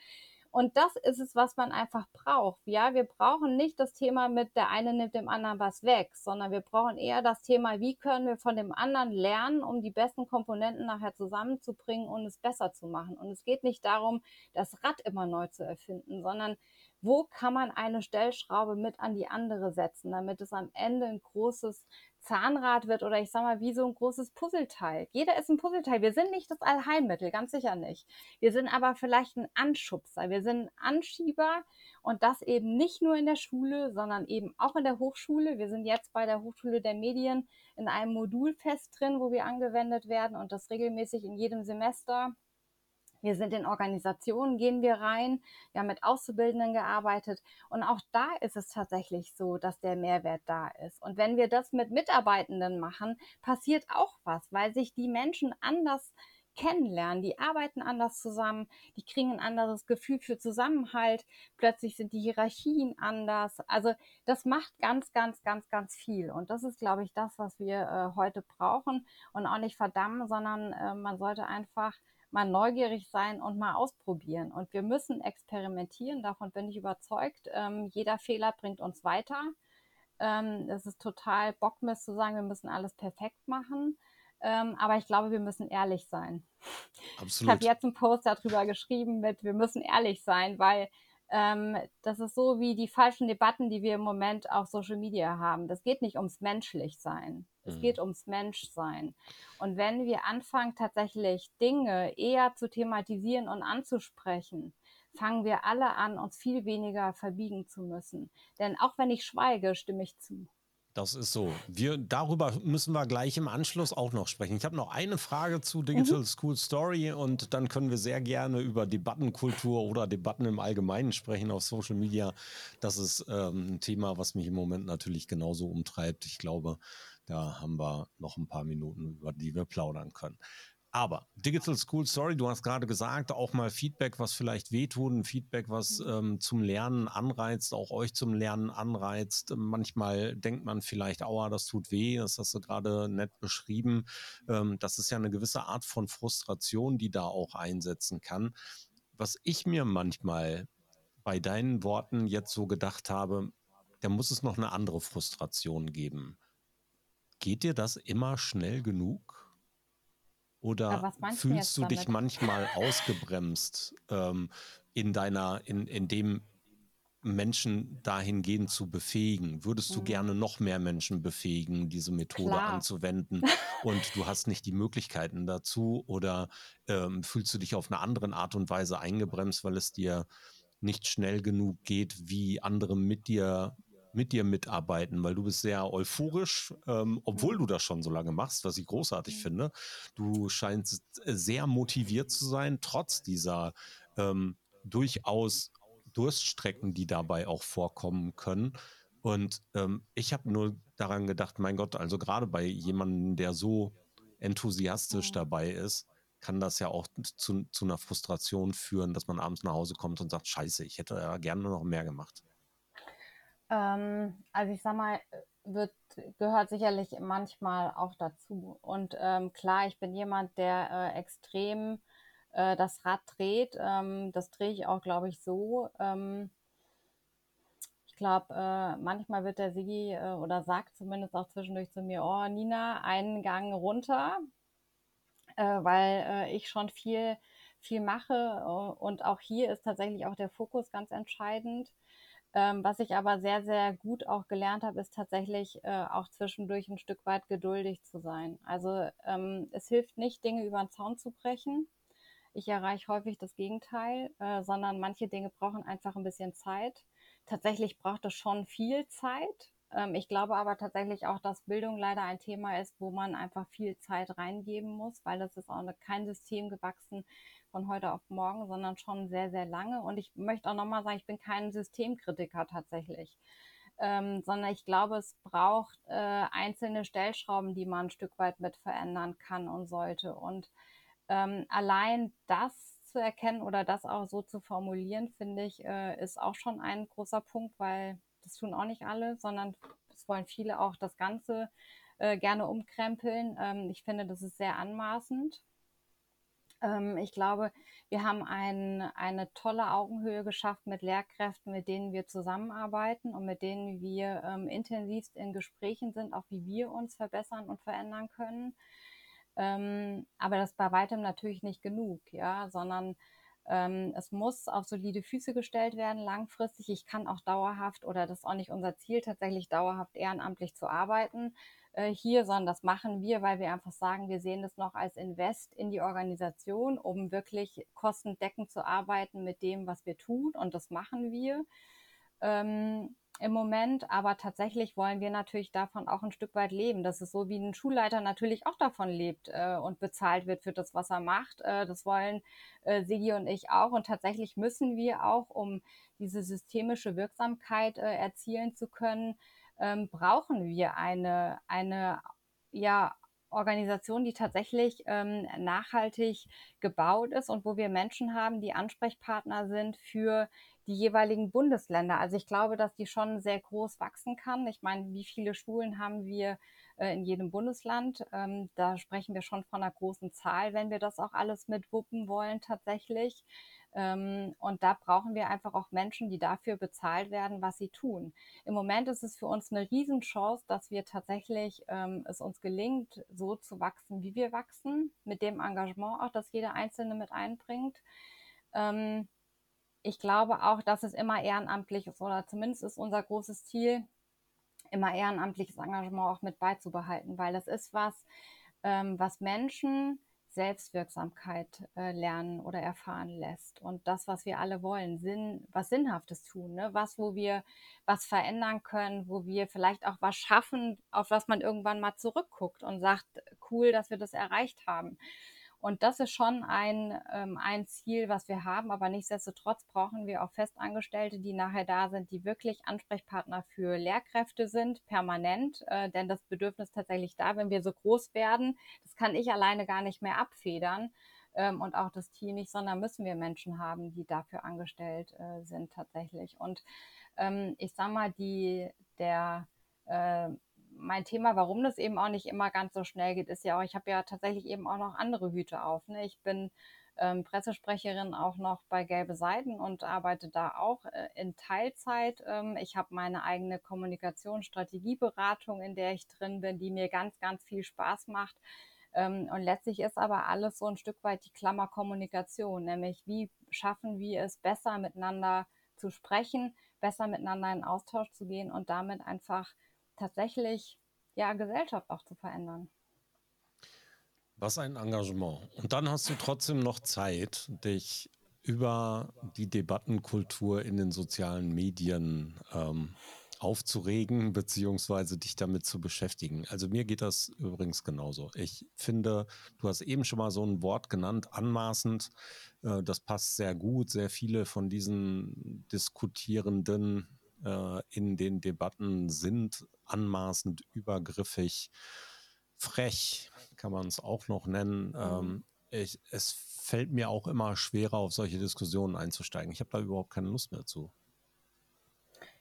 Speaker 3: Und das ist es, was man einfach braucht. Ja, wir brauchen nicht das Thema mit der eine nimmt dem anderen was weg, sondern wir brauchen eher das Thema, wie können wir von dem anderen lernen, um die besten Komponenten nachher zusammenzubringen und es besser zu machen. Und es geht nicht darum, das Rad immer neu zu erfinden, sondern wo kann man eine Stellschraube mit an die andere setzen, damit es am Ende ein großes Zahnrad wird oder ich sag mal wie so ein großes Puzzleteil. Jeder ist ein Puzzleteil. Wir sind nicht das Allheilmittel, ganz sicher nicht. Wir sind aber vielleicht ein Anschubser. Wir sind ein Anschieber und das eben nicht nur in der Schule, sondern eben auch in der Hochschule. Wir sind jetzt bei der Hochschule der Medien in einem Modul fest drin, wo wir angewendet werden und das regelmäßig in jedem Semester. Wir sind in Organisationen, gehen wir rein. Wir haben mit Auszubildenden gearbeitet. Und auch da ist es tatsächlich so, dass der Mehrwert da ist. Und wenn wir das mit Mitarbeitenden machen, passiert auch was, weil sich die Menschen anders kennenlernen, die arbeiten anders zusammen, die kriegen ein anderes Gefühl für Zusammenhalt, plötzlich sind die Hierarchien anders. Also das macht ganz, ganz, ganz, ganz viel. Und das ist, glaube ich, das, was wir äh, heute brauchen und auch nicht verdammen, sondern äh, man sollte einfach mal neugierig sein und mal ausprobieren. Und wir müssen experimentieren, davon bin ich überzeugt. Ähm, jeder Fehler bringt uns weiter. Ähm, es ist total Bockmist zu sagen, wir müssen alles perfekt machen. Ähm, aber ich glaube, wir müssen ehrlich sein. Absolut. Ich habe jetzt einen Post darüber geschrieben mit, wir müssen ehrlich sein, weil ähm, das ist so wie die falschen Debatten, die wir im Moment auf Social Media haben. Das geht nicht ums Menschlichsein. Es mhm. geht ums Menschsein. Und wenn wir anfangen, tatsächlich Dinge eher zu thematisieren und anzusprechen, fangen wir alle an, uns viel weniger verbiegen zu müssen. Denn auch wenn ich schweige, stimme ich zu.
Speaker 1: Das ist so. Wir, darüber müssen wir gleich im Anschluss auch noch sprechen. Ich habe noch eine Frage zu Digital mhm. School Story und dann können wir sehr gerne über Debattenkultur oder Debatten im Allgemeinen sprechen auf Social Media. Das ist ähm, ein Thema, was mich im Moment natürlich genauso umtreibt. Ich glaube, da haben wir noch ein paar Minuten, über die wir plaudern können. Aber Digital School Story, du hast gerade gesagt, auch mal Feedback, was vielleicht wehtut, ein Feedback, was mhm. ähm, zum Lernen anreizt, auch euch zum Lernen anreizt. Manchmal denkt man vielleicht, aua, das tut weh, das hast du gerade nett beschrieben. Ähm, das ist ja eine gewisse Art von Frustration, die da auch einsetzen kann. Was ich mir manchmal bei deinen Worten jetzt so gedacht habe, da muss es noch eine andere Frustration geben. Geht dir das immer schnell genug? Oder fühlst du dich manchmal ausgebremst ähm, in deiner, in, in dem Menschen dahingehend zu befähigen? Würdest du mhm. gerne noch mehr Menschen befähigen, diese Methode Klar. anzuwenden und du hast nicht die Möglichkeiten dazu? Oder ähm, fühlst du dich auf eine andere Art und Weise eingebremst, weil es dir nicht schnell genug geht, wie andere mit dir mit dir mitarbeiten, weil du bist sehr euphorisch, ähm, obwohl mhm. du das schon so lange machst, was ich großartig mhm. finde. Du scheinst sehr motiviert zu sein, trotz dieser ähm, durchaus Durststrecken, die dabei auch vorkommen können. Und ähm, ich habe nur daran gedacht, mein Gott, also gerade bei jemandem, der so enthusiastisch mhm. dabei ist, kann das ja auch zu, zu einer Frustration führen, dass man abends nach Hause kommt und sagt, scheiße, ich hätte ja gerne noch mehr gemacht.
Speaker 3: Ähm, also ich sag mal, wird, gehört sicherlich manchmal auch dazu. Und ähm, klar, ich bin jemand, der äh, extrem äh, das Rad dreht. Ähm, das drehe ich auch, glaube ich, so. Ähm, ich glaube, äh, manchmal wird der Sigi äh, oder sagt zumindest auch zwischendurch zu mir, oh Nina, einen Gang runter, äh, weil äh, ich schon viel, viel mache. und auch hier ist tatsächlich auch der Fokus ganz entscheidend. Ähm, was ich aber sehr, sehr gut auch gelernt habe, ist tatsächlich äh, auch zwischendurch ein Stück weit geduldig zu sein. Also ähm, es hilft nicht, Dinge über den Zaun zu brechen. Ich erreiche häufig das Gegenteil, äh, sondern manche Dinge brauchen einfach ein bisschen Zeit. Tatsächlich braucht es schon viel Zeit. Ähm, ich glaube aber tatsächlich auch, dass Bildung leider ein Thema ist, wo man einfach viel Zeit reingeben muss, weil das ist auch eine, kein System gewachsen, von heute auf morgen, sondern schon sehr, sehr lange. Und ich möchte auch nochmal sagen, ich bin kein Systemkritiker tatsächlich. Ähm, sondern ich glaube, es braucht äh, einzelne Stellschrauben, die man ein Stück weit mit verändern kann und sollte. Und ähm, allein das zu erkennen oder das auch so zu formulieren, finde ich, äh, ist auch schon ein großer Punkt, weil das tun auch nicht alle, sondern es wollen viele auch das Ganze äh, gerne umkrempeln. Ähm, ich finde, das ist sehr anmaßend ähm, ich glaube, wir haben ein, eine tolle Augenhöhe geschafft mit Lehrkräften, mit denen wir zusammenarbeiten und mit denen wir ähm, intensivst in Gesprächen sind, auch wie wir uns verbessern und verändern können. Ähm, aber das ist bei weitem natürlich nicht genug, ja, sondern Ähm, es muss auf solide Füße gestellt werden langfristig. Ich kann auch dauerhaft oder das ist auch nicht unser Ziel, tatsächlich dauerhaft ehrenamtlich zu arbeiten äh, hier, sondern das machen wir, weil wir einfach sagen, wir sehen das noch als Invest in die Organisation, um wirklich kostendeckend zu arbeiten mit dem, was wir tun. Und das machen wir. Ähm, im Moment, aber tatsächlich wollen wir natürlich davon auch ein Stück weit leben. Das ist so, wie ein Schulleiter natürlich auch davon lebt äh, und bezahlt wird für das, was er macht. Äh, das wollen äh, Sigi und ich auch. Und tatsächlich müssen wir auch, um diese systemische Wirksamkeit äh, erzielen zu können, ähm, brauchen wir eine, eine ja, Organisation, die tatsächlich ähm, nachhaltig gebaut ist und wo wir Menschen haben, die Ansprechpartner sind für die jeweiligen Bundesländer. Also ich glaube, dass die schon sehr groß wachsen kann. Ich meine, wie viele Schulen haben wir äh, in jedem Bundesland? Ähm, da sprechen wir schon von einer großen Zahl, wenn wir das auch alles mit wuppen wollen tatsächlich. Ähm, und da brauchen wir einfach auch Menschen, die dafür bezahlt werden, was sie tun. Im Moment ist es für uns eine Riesenchance, dass wir tatsächlich ähm, es uns gelingt, so zu wachsen, wie wir wachsen, mit dem Engagement auch, das jeder Einzelne mit einbringt. Ähm, ich glaube auch, dass es immer ehrenamtlich ist oder zumindest ist unser großes Ziel, immer ehrenamtliches Engagement auch mit beizubehalten, weil das ist was, ähm, was Menschen Selbstwirksamkeit äh, lernen oder erfahren lässt. Und das, was wir alle wollen, Sinn, was Sinnhaftes tun, ne? was, wo wir was verändern können, wo wir vielleicht auch was schaffen, auf was man irgendwann mal zurückguckt und sagt, cool, dass wir das erreicht haben. Und das ist schon ein, ähm, ein Ziel, was wir haben. Aber nichtsdestotrotz brauchen wir auch Festangestellte, die nachher da sind, die wirklich Ansprechpartner für Lehrkräfte sind, permanent. Äh, denn das Bedürfnis tatsächlich da, wenn wir so groß werden, das kann ich alleine gar nicht mehr abfedern. Ähm, und auch das Team nicht, sondern müssen wir Menschen haben, die dafür angestellt äh, sind tatsächlich. Und ähm, ich sag mal, die, der, äh, mein Thema, warum das eben auch nicht immer ganz so schnell geht, ist ja auch, ich habe ja tatsächlich eben auch noch andere Hüte auf. Ne? Ich bin ähm, Pressesprecherin auch noch bei Gelbe Seiten und arbeite da auch äh, in Teilzeit. Ähm, ich habe meine eigene Kommunikationsstrategieberatung, in der ich drin bin, die mir ganz, ganz viel Spaß macht. Ähm, und letztlich ist aber alles so ein Stück weit die Klammer Kommunikation, nämlich wie schaffen wir es besser miteinander zu sprechen, besser miteinander in Austausch zu gehen und damit einfach tatsächlich ja Gesellschaft auch zu verändern.
Speaker 1: Was ein Engagement. Und dann hast du trotzdem noch Zeit, dich über die Debattenkultur in den sozialen Medien ähm, aufzuregen, beziehungsweise dich damit zu beschäftigen. Also mir geht das übrigens genauso. Ich finde, du hast eben schon mal so ein Wort genannt, anmaßend. Äh, das passt sehr gut. Sehr viele von diesen Diskutierenden äh, in den Debatten sind anmaßend, übergriffig, frech, kann man es auch noch nennen. Mhm. Ähm, ich, es fällt mir auch immer schwerer, auf solche Diskussionen einzusteigen. Ich habe da überhaupt keine Lust mehr zu.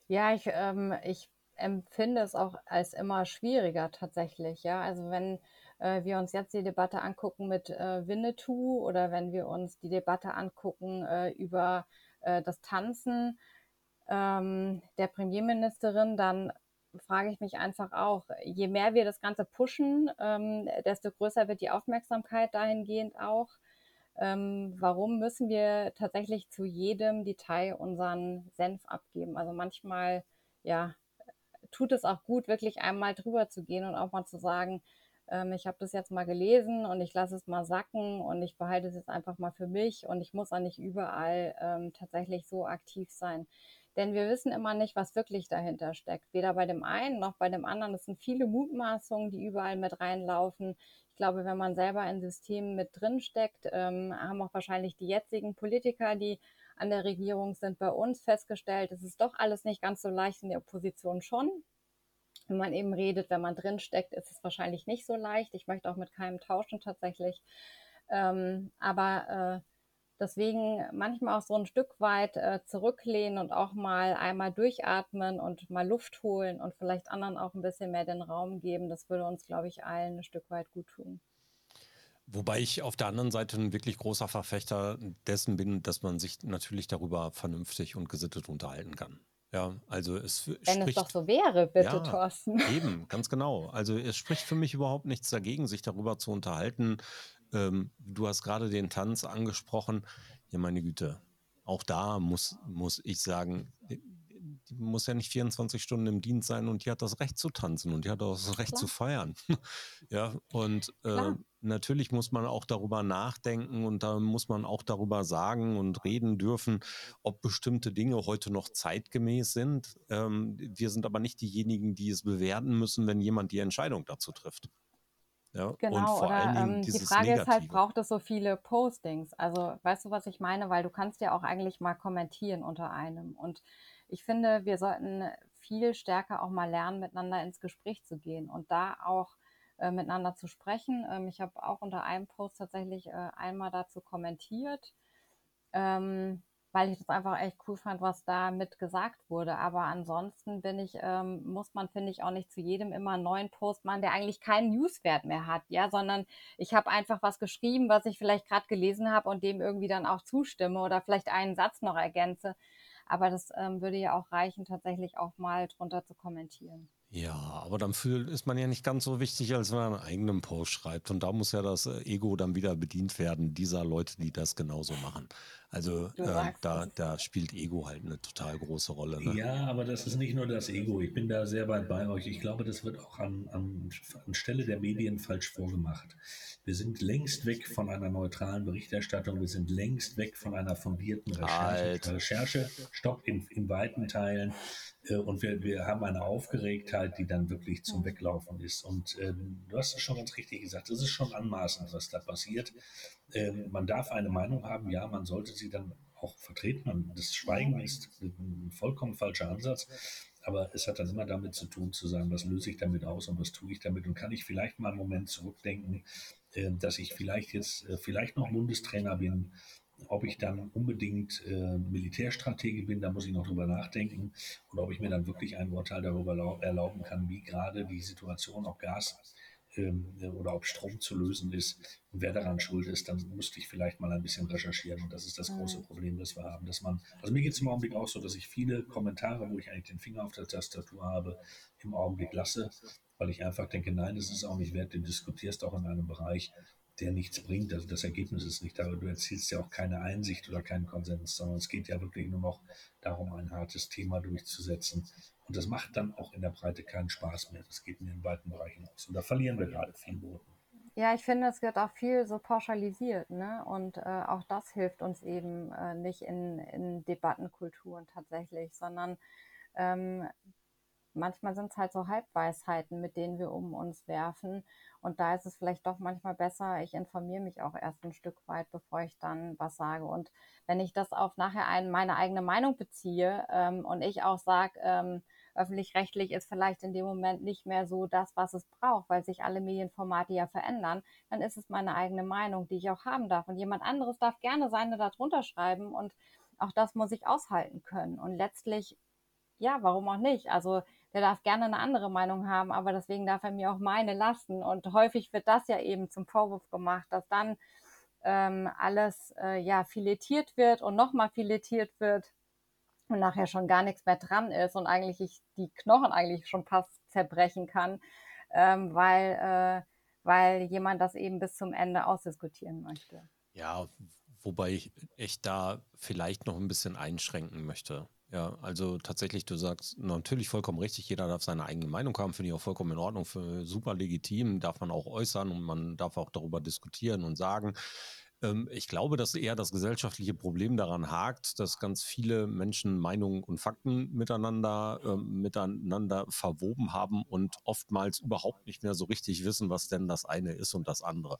Speaker 3: Ja, ich, ähm, ich empfinde es auch als immer schwieriger tatsächlich. Ja, also wenn äh, wir uns jetzt die Debatte angucken mit äh, Winnetou oder wenn wir uns die Debatte angucken äh, über äh, das Tanzen ähm, der Premierministerin, dann frage ich mich einfach auch, je mehr wir das Ganze pushen, ähm, desto größer wird die Aufmerksamkeit dahingehend auch. Ähm, warum müssen wir tatsächlich zu jedem Detail unseren Senf abgeben? Also manchmal, ja, tut es auch gut, wirklich einmal drüber zu gehen und auch mal zu sagen, ähm, ich habe das jetzt mal gelesen und ich lasse es mal sacken und ich behalte es jetzt einfach mal für mich und ich muss auch nicht überall ähm, tatsächlich so aktiv sein. Denn wir wissen immer nicht, was wirklich dahinter steckt. Weder bei dem einen noch bei dem anderen. Es sind viele Mutmaßungen, die überall mit reinlaufen. Ich glaube, wenn man selber in Systemen mit drin steckt, ähm, haben auch wahrscheinlich die jetzigen Politiker, die an der Regierung sind, bei uns festgestellt, es ist doch alles nicht ganz so leicht in der Opposition schon. Wenn man eben redet, wenn man drin steckt, ist es wahrscheinlich nicht so leicht. Ich möchte auch mit keinem tauschen tatsächlich. Ähm, aber äh, Deswegen manchmal auch so ein Stück weit äh, zurücklehnen und auch mal einmal durchatmen und mal Luft holen und vielleicht anderen auch ein bisschen mehr den Raum geben. Das würde uns, glaube ich, allen ein Stück weit gut tun.
Speaker 1: Wobei ich auf der anderen Seite ein wirklich großer Verfechter dessen bin, dass man sich natürlich darüber vernünftig und gesittet unterhalten kann. Ja, also es
Speaker 3: Wenn spricht, es doch so wäre, bitte, ja, Thorsten.
Speaker 1: Eben, ganz genau. Also es spricht für mich überhaupt nichts dagegen, sich darüber zu unterhalten, ähm, du hast gerade den Tanz angesprochen. Ja, meine Güte. Auch da muss, muss ich sagen, die muss ja nicht 24 Stunden im Dienst sein und die hat das Recht zu tanzen und die hat auch das Recht Klar. zu feiern. ja, und äh, natürlich muss man auch darüber nachdenken und da muss man auch darüber sagen und reden dürfen, ob bestimmte Dinge heute noch zeitgemäß sind. Ähm, wir sind aber nicht diejenigen, die es bewerten müssen, wenn jemand die Entscheidung dazu trifft.
Speaker 3: Ja, genau, oder ähm, die Frage Negative. ist halt, braucht es so viele Postings? Also weißt du, was ich meine? Weil du kannst ja auch eigentlich mal kommentieren unter einem. Und ich finde, wir sollten viel stärker auch mal lernen, miteinander ins Gespräch zu gehen und da auch äh, miteinander zu sprechen. Ähm, ich habe auch unter einem Post tatsächlich äh, einmal dazu kommentiert, ähm, weil ich das einfach echt cool fand, was da mit gesagt wurde. Aber ansonsten bin ich, ähm, muss man, finde ich, auch nicht zu jedem immer einen neuen Post machen, der eigentlich keinen Newswert mehr hat, ja, sondern ich habe einfach was geschrieben, was ich vielleicht gerade gelesen habe und dem irgendwie dann auch zustimme oder vielleicht einen Satz noch ergänze. Aber das ähm, würde ja auch reichen, tatsächlich auch mal drunter zu kommentieren.
Speaker 1: Ja, aber dann ist man ja nicht ganz so wichtig, als wenn man einen eigenen Post schreibt. Und da muss ja das äh, Ego dann wieder bedient werden, dieser Leute, die das genauso machen. Also äh, da, da spielt Ego halt eine total große Rolle. Ne?
Speaker 4: Ja, aber das ist nicht nur das Ego. Ich bin da sehr weit bei euch. Ich glaube, das wird auch an, an, an Stelle der Medien falsch vorgemacht. Wir sind längst weg von einer neutralen Berichterstattung. Wir sind längst weg von einer fundierten Recherche. Recherche Stopp in, in weiten Teilen. Äh, und wir, wir haben eine Aufgeregtheit, die dann wirklich zum Weglaufen ist. Und äh, du hast es schon ganz richtig gesagt. Es ist schon anmaßend, was da passiert. Ähm, man darf eine Meinung haben, ja, man sollte sie dann auch vertreten. Das Schweigen ist ein vollkommen falscher Ansatz. Aber es hat dann immer damit zu tun, zu sagen, was löse ich damit aus und was tue ich damit und kann ich vielleicht mal einen Moment zurückdenken, äh, dass ich vielleicht jetzt, äh, vielleicht noch Bundestrainer bin, ob ich dann unbedingt äh, Militärstratege bin, da muss ich noch drüber nachdenken. Und ob ich mir dann wirklich ein Urteil darüber erlauben kann, wie gerade die Situation, ob Gas ähm, oder ob Strom zu lösen ist und wer daran schuld ist, dann müsste ich vielleicht mal ein bisschen recherchieren. Und das ist das große Problem, das wir haben. Dass man, also mir geht es im Augenblick auch so, dass ich viele Kommentare, wo ich eigentlich den Finger auf der Tastatur habe, im Augenblick lasse, weil ich einfach denke, nein, das ist auch nicht wert, du diskutierst auch in einem Bereich, der nichts bringt. Also das Ergebnis ist nicht da, du erzielst ja auch keine Einsicht oder keinen Konsens, sondern es geht ja wirklich nur noch darum, ein hartes Thema durchzusetzen. Und das macht dann auch in der Breite keinen Spaß mehr. Das geht in den weiten Bereichen aus. Und da verlieren wir gerade viel Boden.
Speaker 3: Ja, ich finde, es wird auch viel so pauschalisiert, ne? Und äh, auch das hilft uns eben äh, nicht in, in Debattenkulturen tatsächlich, sondern ähm, manchmal sind es halt so Halbweisheiten, mit denen wir um uns werfen. Und da ist es vielleicht doch manchmal besser, ich informiere mich auch erst ein Stück weit, bevor ich dann was sage. Und wenn ich das auf nachher ein, meine eigene Meinung beziehe ähm, und ich auch sage, ähm, öffentlich-rechtlich ist vielleicht in dem Moment nicht mehr so das, was es braucht, weil sich alle Medienformate ja verändern, dann ist es meine eigene Meinung, die ich auch haben darf. Und jemand anderes darf gerne seine da drunter schreiben und auch das muss ich aushalten können. Und letztlich, ja, warum auch nicht? Also der darf gerne eine andere Meinung haben, aber deswegen darf er mir auch meine lassen. Und häufig wird das ja eben zum Vorwurf gemacht, dass dann ähm, alles äh, ja filetiert wird und nochmal filetiert wird und nachher schon gar nichts mehr dran ist und eigentlich ich die Knochen eigentlich schon fast zerbrechen kann, ähm, weil, äh, weil jemand das eben bis zum Ende ausdiskutieren möchte.
Speaker 1: Ja, wobei ich echt da vielleicht noch ein bisschen einschränken möchte. Ja, also tatsächlich, du sagst natürlich vollkommen richtig, jeder darf seine eigene Meinung haben, finde ich auch vollkommen in Ordnung, für super legitim, darf man auch äußern und man darf auch darüber diskutieren und sagen. Ähm, ich glaube, dass eher das gesellschaftliche Problem daran hakt, dass ganz viele Menschen Meinungen und Fakten miteinander, äh, miteinander verwoben haben und oftmals überhaupt nicht mehr so richtig wissen, was denn das eine ist und das andere.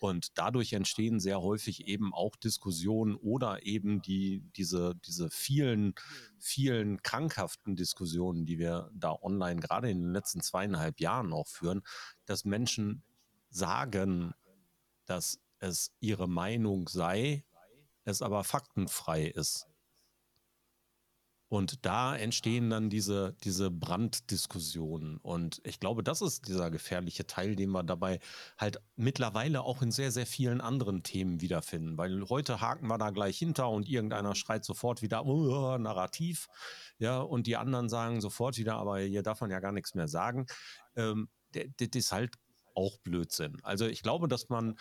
Speaker 1: Und dadurch entstehen sehr häufig eben auch Diskussionen oder eben die, diese, diese vielen, vielen krankhaften Diskussionen, die wir da online gerade in den letzten zweieinhalb Jahren auch führen, dass Menschen sagen, dass es ihre Meinung sei, es aber faktenfrei ist. Und da entstehen dann diese, diese Branddiskussionen. Und ich glaube, das ist dieser gefährliche Teil, den wir dabei halt mittlerweile auch in sehr, sehr vielen anderen Themen wiederfinden. Weil heute haken wir da gleich hinter und irgendeiner schreit sofort wieder, oh, Narrativ. Ja, und die anderen sagen sofort wieder, aber hier darf man ja gar nichts mehr sagen. Ähm, das ist halt auch Blödsinn. Also ich glaube, dass man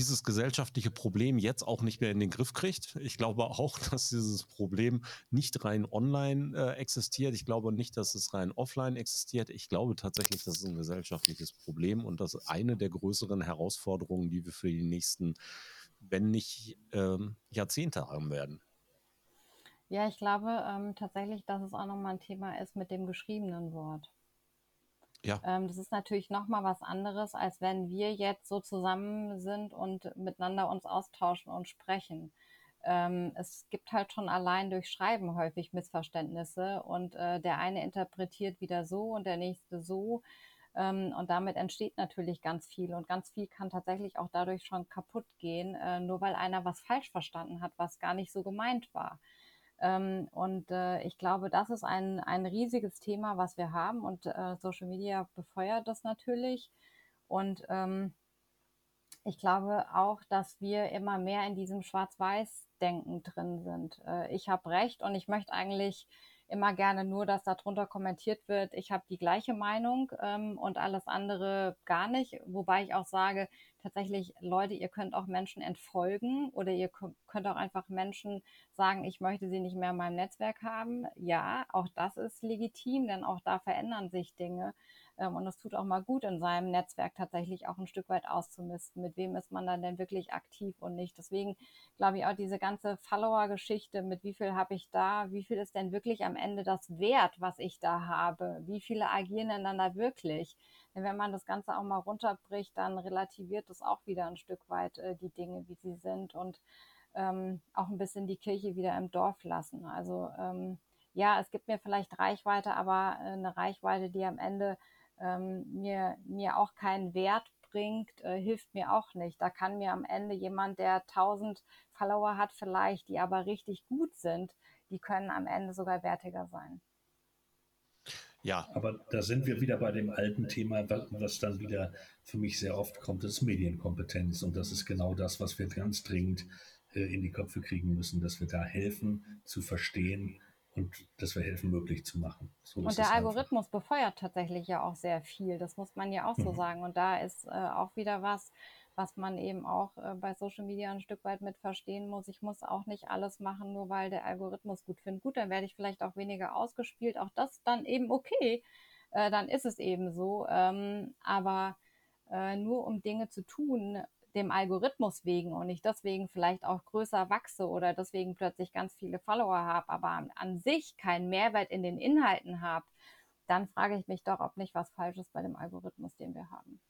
Speaker 1: dieses gesellschaftliche Problem jetzt auch nicht mehr in den Griff kriegt. Ich glaube auch, dass dieses Problem nicht rein online äh, existiert. Ich glaube nicht, dass es rein offline existiert. Ich glaube tatsächlich, das ist ein gesellschaftliches Problem und das ist eine der größeren Herausforderungen, die wir für die nächsten, wenn nicht ähm, Jahrzehnte haben werden.
Speaker 3: Ja, ich glaube ähm, tatsächlich, dass es auch nochmal ein Thema ist mit dem geschriebenen Wort. Ja. Ähm, das ist natürlich nochmal was anderes, als wenn wir jetzt so zusammen sind und miteinander uns austauschen und sprechen. Ähm, es gibt halt schon allein durch Schreiben häufig Missverständnisse und äh, der eine interpretiert wieder so und der nächste so. Ähm, und damit entsteht natürlich ganz viel und ganz viel kann tatsächlich auch dadurch schon kaputt gehen, äh, nur weil einer was falsch verstanden hat, was gar nicht so gemeint war. Ähm, und äh, ich glaube, das ist ein, ein riesiges Thema, was wir haben und äh, Social Media befeuert das natürlich. Und ähm, ich glaube auch, dass wir immer mehr in diesem Schwarz-Weiß-Denken drin sind. Äh, ich habe recht und ich möchte eigentlich immer gerne nur, dass darunter kommentiert wird, ich habe die gleiche Meinung ähm, und alles andere gar nicht. Wobei ich auch sage, tatsächlich, Leute, ihr könnt auch Menschen entfolgen oder ihr könnt auch einfach Menschen sagen, ich möchte sie nicht mehr in meinem Netzwerk haben. Ja, auch das ist legitim, denn auch da verändern sich Dinge. Ähm, und es tut auch mal gut, in seinem Netzwerk tatsächlich auch ein Stück weit auszumisten. Mit wem ist man dann denn wirklich aktiv und nicht? Deswegen glaube ich auch diese ganze Follower-Geschichte mit wie viel habe ich da, wie viel ist denn wirklich am Ende das Wert, was ich da habe? Wie viele agieren denn dann da wirklich? Denn wenn man das Ganze auch mal runterbricht, dann relativiert es auch wieder ein Stück weit äh, die Dinge, wie sie sind und ähm, auch ein bisschen die Kirche wieder im Dorf lassen. Also ähm, ja, es gibt mir vielleicht Reichweite, aber äh, eine Reichweite, die am Ende ähm, mir, mir auch keinen Wert bringt, äh, hilft mir auch nicht. Da kann mir am Ende jemand, der 1000 Follower hat, vielleicht, die aber richtig gut sind, die können am Ende sogar wertiger sein.
Speaker 4: Ja. Aber da sind wir wieder bei dem alten Thema, was dann wieder für mich sehr oft kommt, das ist Medienkompetenz. Und das ist genau das, was wir ganz dringend äh, in die Köpfe kriegen müssen, dass wir da helfen zu verstehen, und dass wir helfen, möglich zu machen.
Speaker 3: So und der Algorithmus einfach. befeuert tatsächlich ja auch sehr viel. Das muss man ja auch mhm. so sagen. Und da ist äh, auch wieder was, was man eben auch äh, bei Social Media ein Stück weit mit verstehen muss. Ich muss auch nicht alles machen, nur weil der Algorithmus gut findet. Gut, dann werde ich vielleicht auch weniger ausgespielt. Auch das dann eben okay. Äh, dann ist es eben so. Ähm, aber äh, nur um Dinge zu tun, dem Algorithmus wegen und ich deswegen vielleicht auch größer wachse oder deswegen plötzlich ganz viele Follower habe, aber an sich keinen Mehrwert in den Inhalten habe, dann frage ich mich doch, ob nicht was falsch ist bei dem Algorithmus, den wir haben.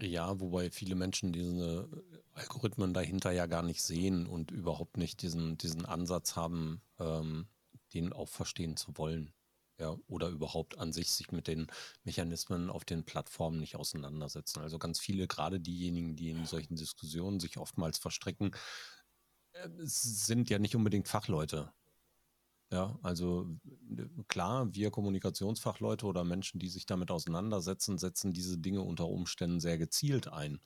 Speaker 1: Ja, wobei viele Menschen diese Algorithmen dahinter ja gar nicht sehen und überhaupt nicht diesen, diesen Ansatz haben, ähm, den auch verstehen zu wollen ja, oder überhaupt an sich sich mit den Mechanismen auf den Plattformen nicht auseinandersetzen. Also ganz viele, gerade diejenigen, die in solchen Diskussionen sich oftmals verstricken, äh, sind ja nicht unbedingt Fachleute. Ja, also klar, wir Kommunikationsfachleute oder Menschen, die sich damit auseinandersetzen, setzen diese Dinge unter Umständen sehr gezielt ein.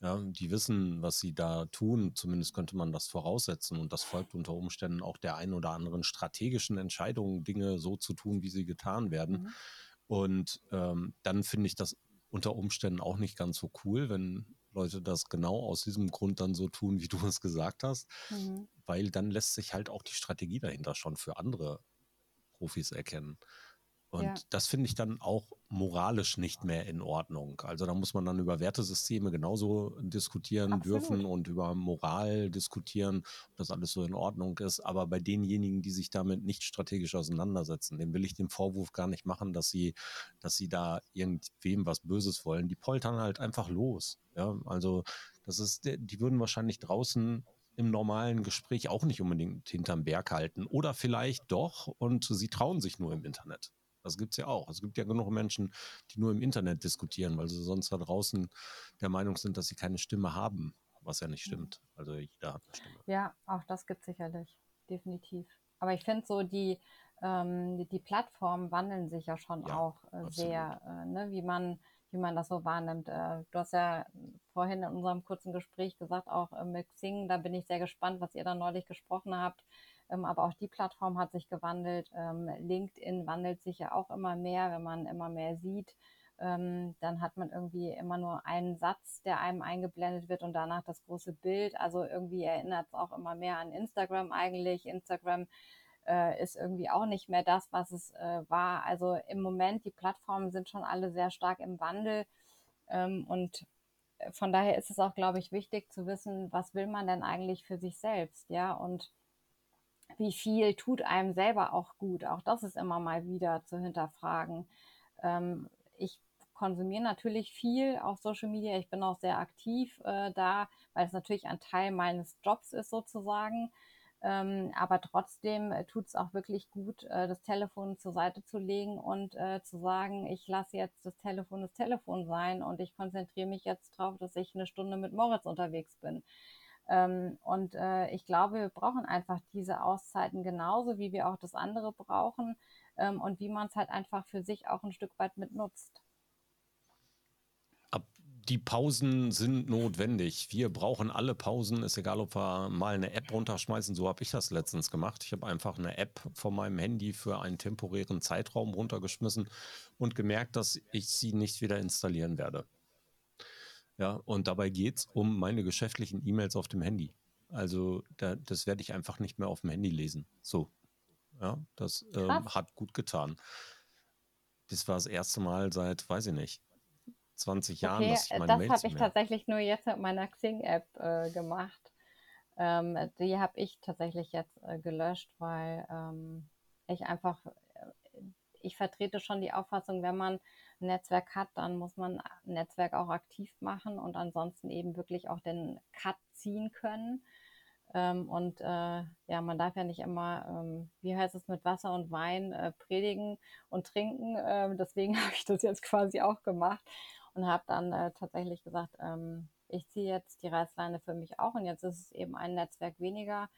Speaker 1: Ja, die wissen, was sie da tun. Zumindest könnte man das voraussetzen. Und das folgt unter Umständen auch der einen oder anderen strategischen Entscheidung, Dinge so zu tun, wie sie getan werden. Mhm. Und ähm, dann finde ich das unter Umständen auch nicht ganz so cool, wenn Leute das genau aus diesem Grund dann so tun, wie du es gesagt hast. Mhm. Weil dann lässt sich halt auch die Strategie dahinter schon für andere Profis erkennen. Und ja. das finde ich dann auch moralisch nicht mehr in Ordnung. Also da muss man dann über Wertesysteme genauso diskutieren Absolut. dürfen und über Moral diskutieren, ob das alles so in Ordnung ist. Aber bei denjenigen, die sich damit nicht strategisch auseinandersetzen, dem will ich den Vorwurf gar nicht machen, dass sie, dass sie da irgendwem was Böses wollen. Die poltern halt einfach los. Ja, also das ist, die würden wahrscheinlich draußen im normalen Gespräch auch nicht unbedingt hinterm Berg halten. Oder vielleicht doch und sie trauen sich nur im Internet. Das gibt es ja auch. Es gibt ja genug Menschen, die nur im Internet diskutieren, weil sie sonst da draußen der Meinung sind, dass sie keine Stimme haben, was ja nicht stimmt. Also jeder hat eine Stimme.
Speaker 3: Ja, auch das gibt es sicherlich, definitiv. Aber ich finde so, die, ähm, die, Plattformen wandeln sich ja schon ja, auch äh, sehr, äh, ne, wie man wie man das so wahrnimmt. Äh, du hast ja vorhin in unserem kurzen Gespräch gesagt, auch äh, mit Xing, da bin ich sehr gespannt, was ihr da neulich gesprochen habt, aber auch die Plattform hat sich gewandelt. Ähm, LinkedIn wandelt sich ja auch immer mehr, wenn man immer mehr sieht. ähm, dann hat man irgendwie immer nur einen Satz, der einem eingeblendet wird und danach das große Bild. Also irgendwie erinnert es auch immer mehr an Instagram eigentlich. Instagram äh, ist irgendwie auch nicht mehr das, was es äh, war. Also im Moment, die Plattformen sind schon alle sehr stark im Wandel. Ähm, und von daher ist es auch, glaube ich, wichtig zu wissen, was will man denn eigentlich für sich selbst, ja, und wie viel tut einem selber auch gut. Auch das ist immer mal wieder zu hinterfragen. Ähm, ich konsumiere natürlich viel auf Social Media. Ich bin auch sehr aktiv äh, da, weil es natürlich ein Teil meines Jobs ist sozusagen. Ähm, aber trotzdem äh, tut es auch wirklich gut, äh, das Telefon zur Seite zu legen und äh, zu sagen, ich lasse jetzt das Telefon das Telefon sein und ich konzentriere mich jetzt darauf, dass ich eine Stunde mit Moritz unterwegs bin. Ähm, und äh, ich glaube, wir brauchen einfach diese Auszeiten genauso, wie wir auch das andere brauchen ähm, und wie man es halt einfach für sich auch ein Stück weit mitnutzt
Speaker 1: die Pausen sind notwendig. Wir brauchen alle Pausen. Ist egal, ob wir mal eine App runterschmeißen. So habe ich das letztens gemacht. Ich habe einfach eine App von meinem Handy für einen temporären Zeitraum runtergeschmissen und gemerkt, dass ich sie nicht wieder installieren werde. Ja, und dabei geht es um meine geschäftlichen E-Mails auf dem Handy. Also da, das werde ich einfach nicht mehr auf dem Handy lesen. So. Ja, das ähm, hat gut getan. Das war das erste Mal seit, weiß ich nicht, 20 Jahren,
Speaker 3: okay, dass ich meine Das habe ich tatsächlich nur jetzt mit meiner Xing-App äh, gemacht. Ähm, die habe ich tatsächlich jetzt äh, gelöscht, weil ähm, ich einfach, äh, ich vertrete schon die Auffassung, wenn man ein Netzwerk hat, dann muss man ein Netzwerk auch aktiv machen und ansonsten eben wirklich auch den Cut ziehen können. Ähm, und äh, ja, man darf ja nicht immer, ähm, wie heißt es, mit Wasser und Wein äh, predigen und trinken. Ähm, deswegen habe ich das jetzt quasi auch gemacht und habe dann äh, tatsächlich gesagt, ähm, ich ziehe jetzt die Reißleine für mich auch und jetzt ist es eben ein Netzwerk weniger.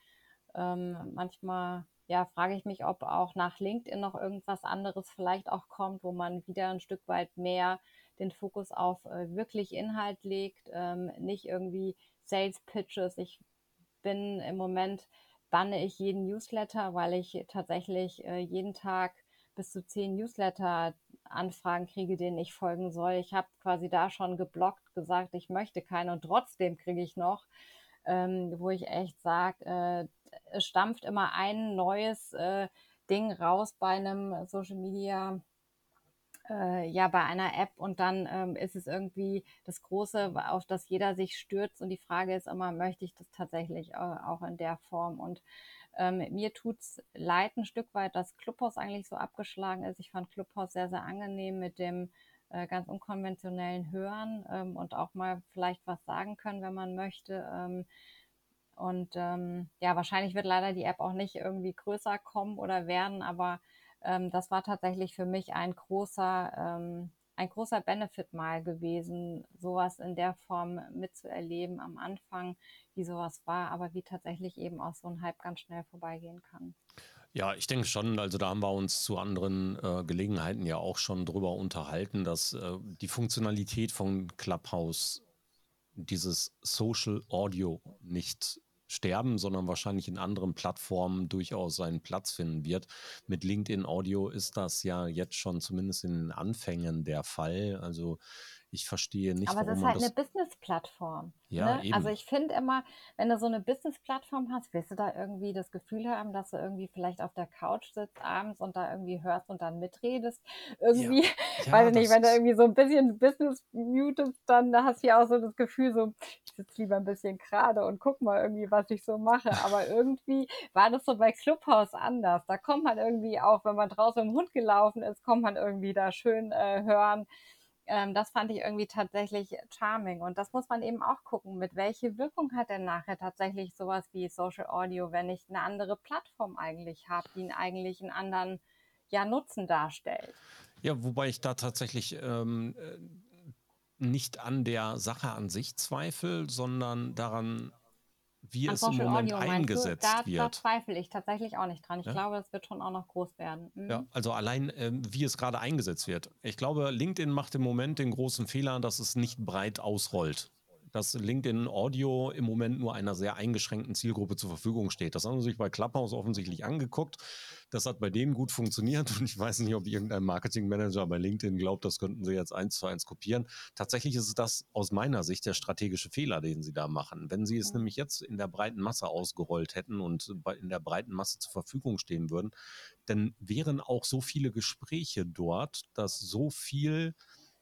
Speaker 3: Ähm, manchmal ja, frage ich mich, ob auch nach LinkedIn noch irgendwas anderes vielleicht auch kommt, wo man wieder ein Stück weit mehr den Fokus auf äh, wirklich Inhalt legt, ähm, nicht irgendwie Sales Pitches. Ich bin im Moment banne ich jeden Newsletter, weil ich tatsächlich äh, jeden Tag bis zu zehn Newsletter Anfragen kriege, denen ich folgen soll. Ich habe quasi da schon geblockt, gesagt, ich möchte keine und trotzdem kriege ich noch, ähm, wo ich echt sage, äh, es stampft immer ein neues äh, Ding raus bei einem Social Media äh, ja bei einer App und dann ähm, ist es irgendwie das Große, auf das jeder sich stürzt und die Frage ist immer, möchte ich das tatsächlich äh, auch in der Form und ähm, mir tut's leid ein Stück weit, dass Clubhouse eigentlich so abgeschlagen ist. Ich fand Clubhouse sehr, sehr angenehm mit dem äh, ganz unkonventionellen Hören ähm, und auch mal vielleicht was sagen können, wenn man möchte. Ähm, und ähm, ja, wahrscheinlich wird leider die App auch nicht irgendwie größer kommen oder werden, aber ähm, das war tatsächlich für mich ein großer, ähm, ein großer Benefit mal gewesen, sowas in der Form mitzuerleben am Anfang, wie sowas war, aber wie tatsächlich eben auch so ein Hype ganz schnell vorbeigehen kann.
Speaker 1: Ja, ich denke schon, also da haben wir uns zu anderen äh, Gelegenheiten ja auch schon drüber unterhalten, dass äh, die Funktionalität von Clubhouse dieses Social Audio nicht sterben, sondern wahrscheinlich in anderen Plattformen durchaus seinen Platz finden wird. Mit LinkedIn Audio ist das ja jetzt schon zumindest in den Anfängen der Fall. Also ich verstehe nicht,
Speaker 3: Aber das ist halt eine Business-Plattform.
Speaker 1: Ja,
Speaker 3: ne?
Speaker 1: eben.
Speaker 3: Also ich finde immer, wenn du so eine Business-Plattform hast, willst du da irgendwie das Gefühl haben, dass du irgendwie vielleicht auf der Couch sitzt abends und da irgendwie hörst und dann mitredest. Irgendwie, ja. Ja, weiß ich nicht, wenn du irgendwie so ein bisschen Business mutest, dann hast du ja auch so das Gefühl, so, ich sitze lieber ein bisschen gerade und guck mal irgendwie, was ich so mache. Aber irgendwie war das so bei Clubhouse anders. Da kommt man irgendwie auch, wenn man draußen im Hund gelaufen ist, kommt man irgendwie da schön äh, hören ähm, das fand ich irgendwie tatsächlich charming. Und das muss man eben auch gucken, mit welche Wirkung hat denn nachher tatsächlich sowas wie Social Audio, wenn ich eine andere Plattform eigentlich habe, die eigentlich einen anderen ja, Nutzen darstellt.
Speaker 1: Ja, wobei ich da tatsächlich ähm, äh, nicht an der Sache an sich zweifle, sondern daran, wie es im Moment Audio, eingesetzt da, wird. Da
Speaker 3: zweifle ich tatsächlich auch nicht dran. Ich ja? glaube, das wird schon auch noch groß werden.
Speaker 1: Mhm. Ja, also allein, ähm, wie es gerade eingesetzt wird. Ich glaube, LinkedIn macht im Moment den großen Fehler, dass es nicht breit ausrollt. Dass LinkedIn Audio im Moment nur einer sehr eingeschränkten Zielgruppe zur Verfügung steht. Das haben sie sich bei Clubhouse offensichtlich angeguckt. Das hat bei denen gut funktioniert und ich weiß nicht, ob irgendein Marketingmanager bei LinkedIn glaubt, das könnten sie jetzt eins zu eins kopieren. Tatsächlich ist es das aus meiner Sicht der strategische Fehler, den sie da machen. Wenn sie es nämlich jetzt in der breiten Masse ausgerollt hätten und in der breiten Masse zur Verfügung stehen würden, dann wären auch so viele Gespräche dort, dass so viel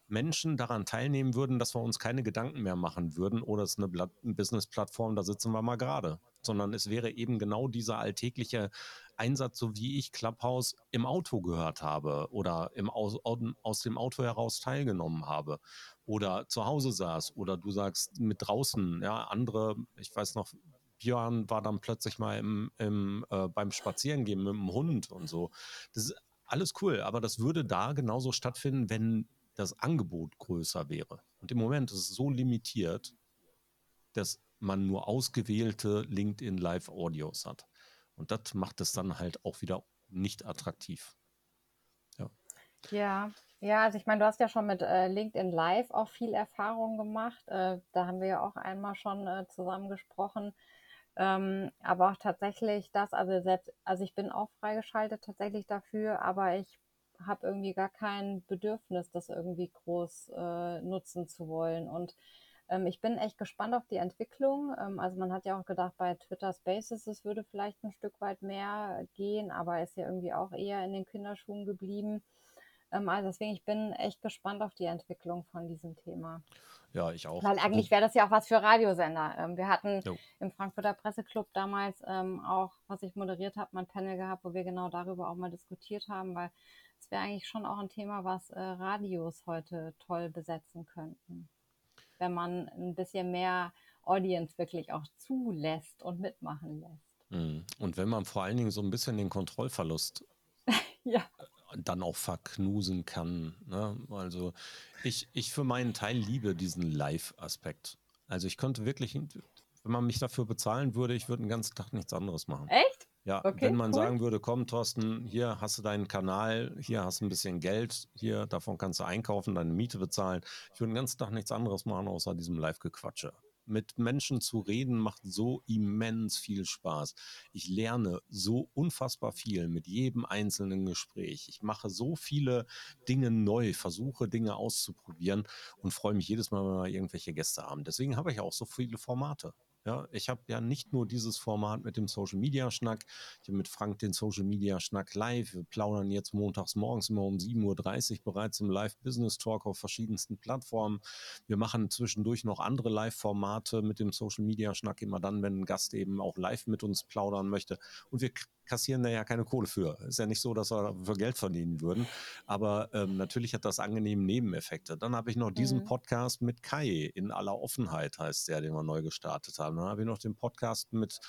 Speaker 1: Menschen daran teilnehmen würden, dass wir uns keine Gedanken mehr machen würden, oder es ist eine Business-Plattform, da sitzen wir mal gerade. Sondern es wäre eben genau dieser alltägliche Einsatz, so wie ich Clubhouse im Auto gehört habe oder im aus, aus dem Auto heraus teilgenommen habe oder zu Hause saß oder du sagst mit draußen, ja, andere, ich weiß noch, Björn war dann plötzlich mal im, im, äh, beim Spazierengehen mit dem Hund und so. Das ist alles cool, aber das würde da genauso stattfinden, wenn das Angebot größer wäre. Und im Moment ist es so limitiert, dass man nur ausgewählte LinkedIn Live Audios hat. Und das macht es dann halt auch wieder nicht attraktiv.
Speaker 3: Ja. Ja, ja, also ich meine, du hast ja schon mit äh, LinkedIn Live auch viel Erfahrung gemacht. Äh, da haben wir ja auch einmal schon äh, zusammen gesprochen. Ähm, aber auch tatsächlich das, also selbst, also ich bin auch freigeschaltet tatsächlich dafür, aber ich habe irgendwie gar kein Bedürfnis, das irgendwie groß äh, nutzen zu wollen. Und ähm, ich bin echt gespannt auf die Entwicklung. Ähm, also man hat ja auch gedacht, bei Twitter Spaces, es würde vielleicht ein Stück weit mehr gehen, aber ist ja irgendwie auch eher in den Kinderschuhen geblieben. Ähm, also deswegen, ich bin echt gespannt auf die Entwicklung von diesem Thema.
Speaker 1: Ja, ich auch.
Speaker 3: Weil eigentlich wäre das ja auch was für Radiosender. Ähm, wir hatten jo. im Frankfurter Presseclub damals ähm, auch, was ich moderiert habe, mal ein Panel gehabt, wo wir genau darüber auch mal diskutiert haben, weil es wäre eigentlich schon auch ein Thema, was äh, Radios heute toll besetzen könnten. Wenn man ein bisschen mehr Audience wirklich auch zulässt und mitmachen lässt.
Speaker 1: Mhm. Und wenn man vor allen Dingen so ein bisschen den Kontrollverlust
Speaker 3: ja.
Speaker 1: Dann auch verknusen kann. Ne? Also ich, ich für meinen Teil liebe diesen Live-Aspekt. Also ich könnte wirklich, wenn man mich dafür bezahlen würde, ich würde den ganzen Tag nichts anderes machen.
Speaker 3: Echt?
Speaker 1: Ja, okay, wenn man cool. sagen würde, komm, Thorsten, hier hast du deinen Kanal, hier hast du ein bisschen Geld, hier, davon kannst du einkaufen, deine Miete bezahlen. Ich würde den ganzen Tag nichts anderes machen, außer diesem Live-Gequatsche. Mit Menschen zu reden macht so immens viel Spaß. Ich lerne so unfassbar viel mit jedem einzelnen Gespräch. Ich mache so viele Dinge neu, versuche Dinge auszuprobieren und freue mich jedes Mal, wenn wir irgendwelche Gäste haben. Deswegen habe ich auch so viele Formate. Ja, ich habe ja nicht nur dieses Format mit dem Social Media Schnack. Ich habe mit Frank den Social Media Schnack live. Wir plaudern jetzt montags morgens immer um 7.30 Uhr bereits im Live Business Talk auf verschiedensten Plattformen. Wir machen zwischendurch noch andere Live-Formate mit dem Social Media Schnack, immer dann, wenn ein Gast eben auch live mit uns plaudern möchte. Und wir kassieren da ja keine Kohle für. Ist ja nicht so, dass wir für Geld verdienen würden. Aber ähm, natürlich hat das angenehme Nebeneffekte. Dann habe ich noch diesen mhm. Podcast mit Kai in aller Offenheit, heißt der, den wir neu gestartet haben. Dann habe ich noch den Podcast mit,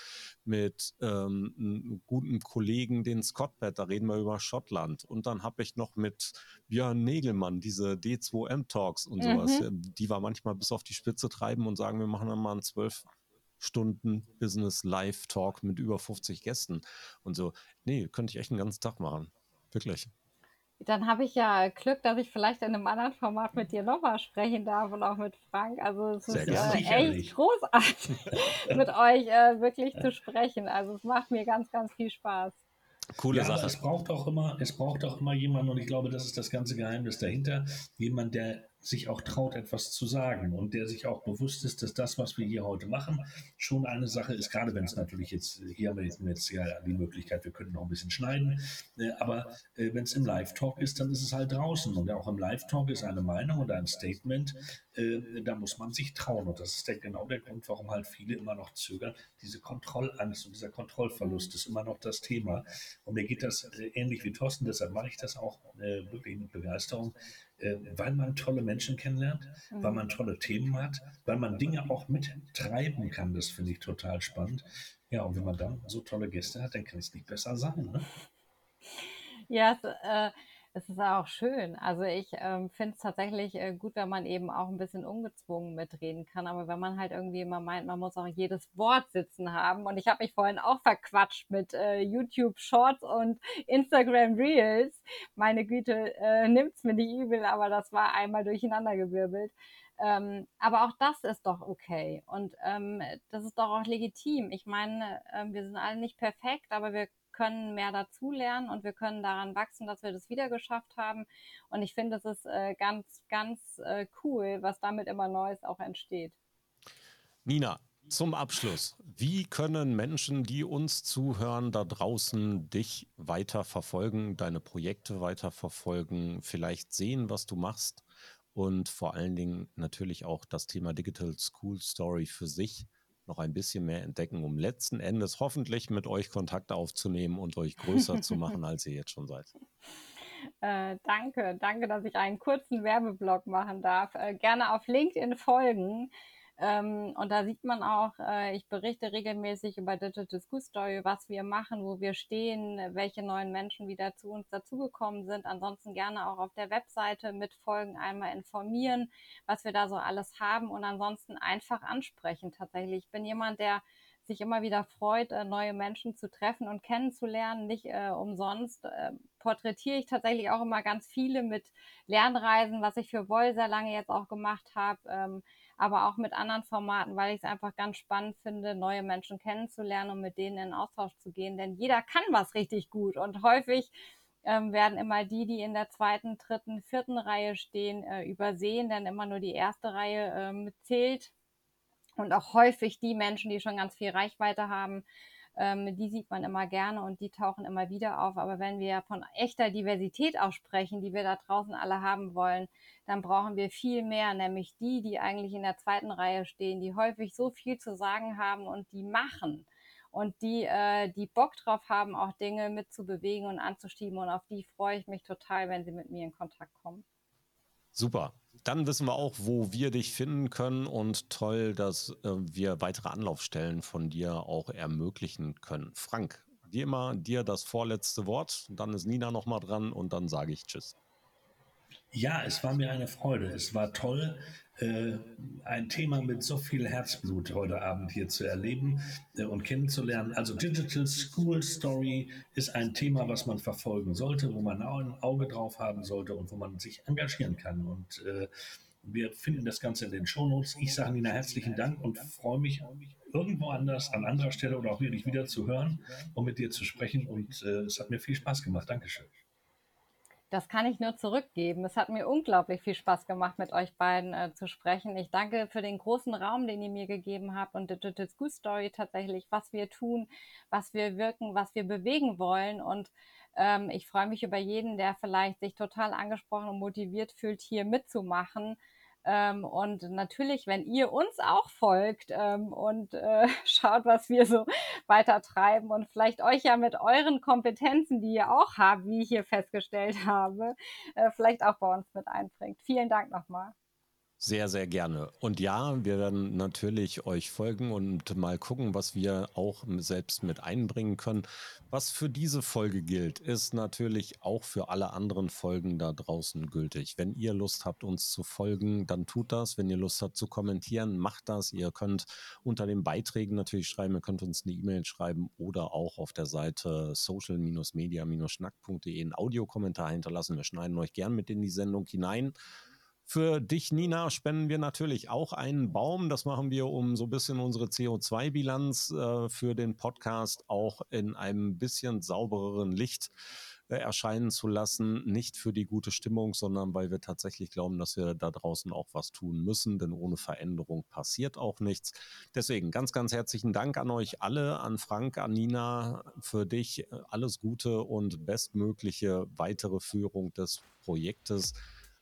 Speaker 1: mit ähm, einem guten Kollegen, den Scottbett, da reden wir über Schottland. Und dann habe ich noch mit Björn Negelmann diese D2M-Talks und sowas, mhm. die wir manchmal bis auf die Spitze treiben und sagen, wir machen dann mal einen zwölf Stunden Business Live Talk mit über 50 Gästen und so. Nee, könnte ich echt einen ganzen Tag machen. Wirklich.
Speaker 3: Dann habe ich ja Glück, dass ich vielleicht in einem anderen Format mit dir nochmal sprechen darf und auch mit Frank. Also es Sehr ist äh, echt großartig, mit euch äh, wirklich zu sprechen. Also es macht mir ganz, ganz viel Spaß.
Speaker 4: Coole ja, Sache. Es braucht auch immer, es braucht auch immer jemanden, und ich glaube, das ist das ganze Geheimnis dahinter, jemand, der sich auch traut, etwas zu sagen und der sich auch bewusst ist, dass das, was wir hier heute machen, schon eine Sache ist, gerade wenn es natürlich jetzt, hier haben wir jetzt ja die Möglichkeit, wir können noch ein bisschen schneiden, äh, aber äh, wenn es im Live-Talk ist, dann ist es halt draußen und auch im Live-Talk ist eine Meinung und ein Statement, äh, da muss man sich trauen und das ist der, genau der Grund, warum halt viele immer noch zögern. Diese Kontrollangst und dieser Kontrollverlust ist immer noch das Thema und mir geht das ähnlich wie Thorsten, deshalb mache ich das auch wirklich mit Begeisterung, weil man tolle Menschen kennenlernt, mhm. weil man tolle Themen hat, weil man Dinge auch mittreiben kann. Das finde ich total spannend. Ja, und wenn man dann so tolle Gäste hat, dann kann es nicht besser sein. Ne?
Speaker 3: Ja, äh, es ist auch schön. Also ich ähm, finde es tatsächlich äh, gut, wenn man eben auch ein bisschen ungezwungen mitreden kann. Aber wenn man halt irgendwie immer meint, man muss auch jedes Wort sitzen haben. Und ich habe mich vorhin auch verquatscht mit äh, YouTube Shorts und Instagram Reels. Meine Güte, äh, es mir nicht übel, aber das war einmal durcheinandergewirbelt. Ähm, aber auch das ist doch okay und ähm, das ist doch auch legitim. Ich meine, äh, wir sind alle nicht perfekt, aber wir können mehr dazulernen und wir können daran wachsen, dass wir das wieder geschafft haben. Und ich finde, es ist äh, ganz, ganz äh, cool, was damit immer Neues auch entsteht.
Speaker 1: Nina, zum Abschluss, wie können Menschen, die uns zuhören, da draußen dich weiter verfolgen, deine Projekte weiter verfolgen, vielleicht sehen, was du machst? und vor allen Dingen natürlich auch das Thema Digital School Story für sich noch ein bisschen mehr entdecken, um letzten Endes hoffentlich mit euch Kontakt aufzunehmen und euch größer zu machen, als ihr jetzt schon seid.
Speaker 3: Äh, danke, danke, dass ich einen kurzen Werbeblock machen darf. Äh, gerne auf LinkedIn folgen. Ähm, und da sieht man auch, äh, ich berichte regelmäßig über Digital School Story, was wir machen, wo wir stehen, welche neuen Menschen wieder zu uns dazugekommen sind. Ansonsten gerne auch auf der Webseite mitfolgen, einmal informieren, was wir da so alles haben und ansonsten einfach ansprechen tatsächlich. Ich bin jemand, der sich immer wieder freut, äh, neue Menschen zu treffen und kennenzulernen. Nicht äh, umsonst äh, porträtiere ich tatsächlich auch immer ganz viele mit Lernreisen, was ich für Woll sehr lange jetzt auch gemacht habe. Ähm, aber auch mit anderen Formaten, weil ich es einfach ganz spannend finde, neue Menschen kennenzulernen und mit denen in Austausch zu gehen. Denn jeder kann was richtig gut und häufig ähm, werden immer die, die in der zweiten, dritten, vierten Reihe stehen, äh, übersehen, denn immer nur die erste Reihe ähm, zählt. Und auch häufig die Menschen, die schon ganz viel Reichweite haben, ähm, die sieht man immer gerne und die tauchen immer wieder auf. Aber wenn wir von echter Diversität auch sprechen, die wir da draußen alle haben wollen, dann brauchen wir viel mehr, nämlich die, die eigentlich in der zweiten Reihe stehen, die häufig so viel zu sagen haben und die machen und die, äh, die Bock drauf haben, auch Dinge mitzubewegen und anzuschieben. Und auf die freue ich mich total, wenn sie mit mir in Kontakt kommen.
Speaker 1: Super. Dann wissen wir auch, wo wir dich finden können und toll, dass äh, wir weitere Anlaufstellen von dir auch ermöglichen können. Frank, wie immer, dir das vorletzte Wort. Dann ist Nina nochmal dran und dann sage ich Tschüss.
Speaker 4: Ja, es war mir eine Freude. Es war toll, äh, ein Thema mit so viel Herzblut heute Abend hier zu erleben äh, und kennenzulernen. Also Digital School Story ist ein Thema, was man verfolgen sollte, wo man ein Auge drauf haben sollte und wo man sich engagieren kann. Und äh, wir finden das Ganze in den Shownotes. Ich sage Nina herzlichen Dank und freue mich irgendwo anders, an anderer Stelle oder auch hier dich wieder zu hören und mit dir zu sprechen. Und äh, es hat mir viel Spaß gemacht. Dankeschön.
Speaker 3: Das kann ich nur zurückgeben. Es hat mir unglaublich viel Spaß gemacht, mit euch beiden äh, zu sprechen. Ich danke für den großen Raum, den ihr mir gegeben habt und Digital School Story tatsächlich, was wir tun, was wir wirken, was wir bewegen wollen. Und ähm, ich freue mich über jeden, der vielleicht sich total angesprochen und motiviert fühlt, hier mitzumachen. Ähm, und natürlich, wenn ihr uns auch folgt ähm, und äh, schaut, was wir so weiter treiben und vielleicht euch ja mit euren Kompetenzen, die ihr auch habt, wie ich hier festgestellt habe, äh, vielleicht auch bei uns mit einbringt. Vielen Dank nochmal.
Speaker 1: Sehr, sehr gerne. Und ja, wir werden natürlich euch folgen und mal gucken, was wir auch selbst mit einbringen können. Was für diese Folge gilt, ist natürlich auch für alle anderen Folgen da draußen gültig. Wenn ihr Lust habt, uns zu folgen, dann tut das. Wenn ihr Lust habt zu kommentieren, macht das. Ihr könnt unter den Beiträgen natürlich schreiben, ihr könnt uns eine E-Mail schreiben oder auch auf der Seite social-media-schnack.de einen Audiokommentar hinterlassen. Wir schneiden euch gern mit in die Sendung hinein. Für dich, Nina, spenden wir natürlich auch einen Baum. Das machen wir, um so ein bisschen unsere CO2-Bilanz äh, für den Podcast auch in einem bisschen saubereren Licht äh, erscheinen zu lassen. Nicht für die gute Stimmung, sondern weil wir tatsächlich glauben, dass wir da draußen auch was tun müssen, denn ohne Veränderung passiert auch nichts. Deswegen ganz, ganz herzlichen Dank an euch alle, an Frank, an Nina, für dich äh, alles Gute und bestmögliche weitere Führung des Projektes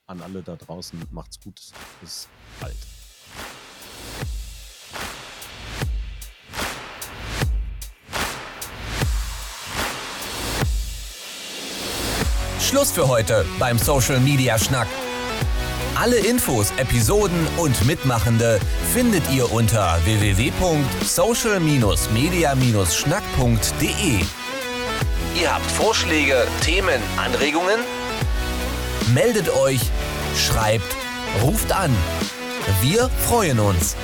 Speaker 1: an alle da draußen. Macht's gut. Bis bald.
Speaker 2: Schluss für heute beim Social Media Schnack. Alle Infos, Episoden und Mitmachende findet ihr unter www.social-media-schnack.de. Ihr habt Vorschläge, Themen, Anregungen? Meldet euch, schreibt, ruft an. Wir freuen uns.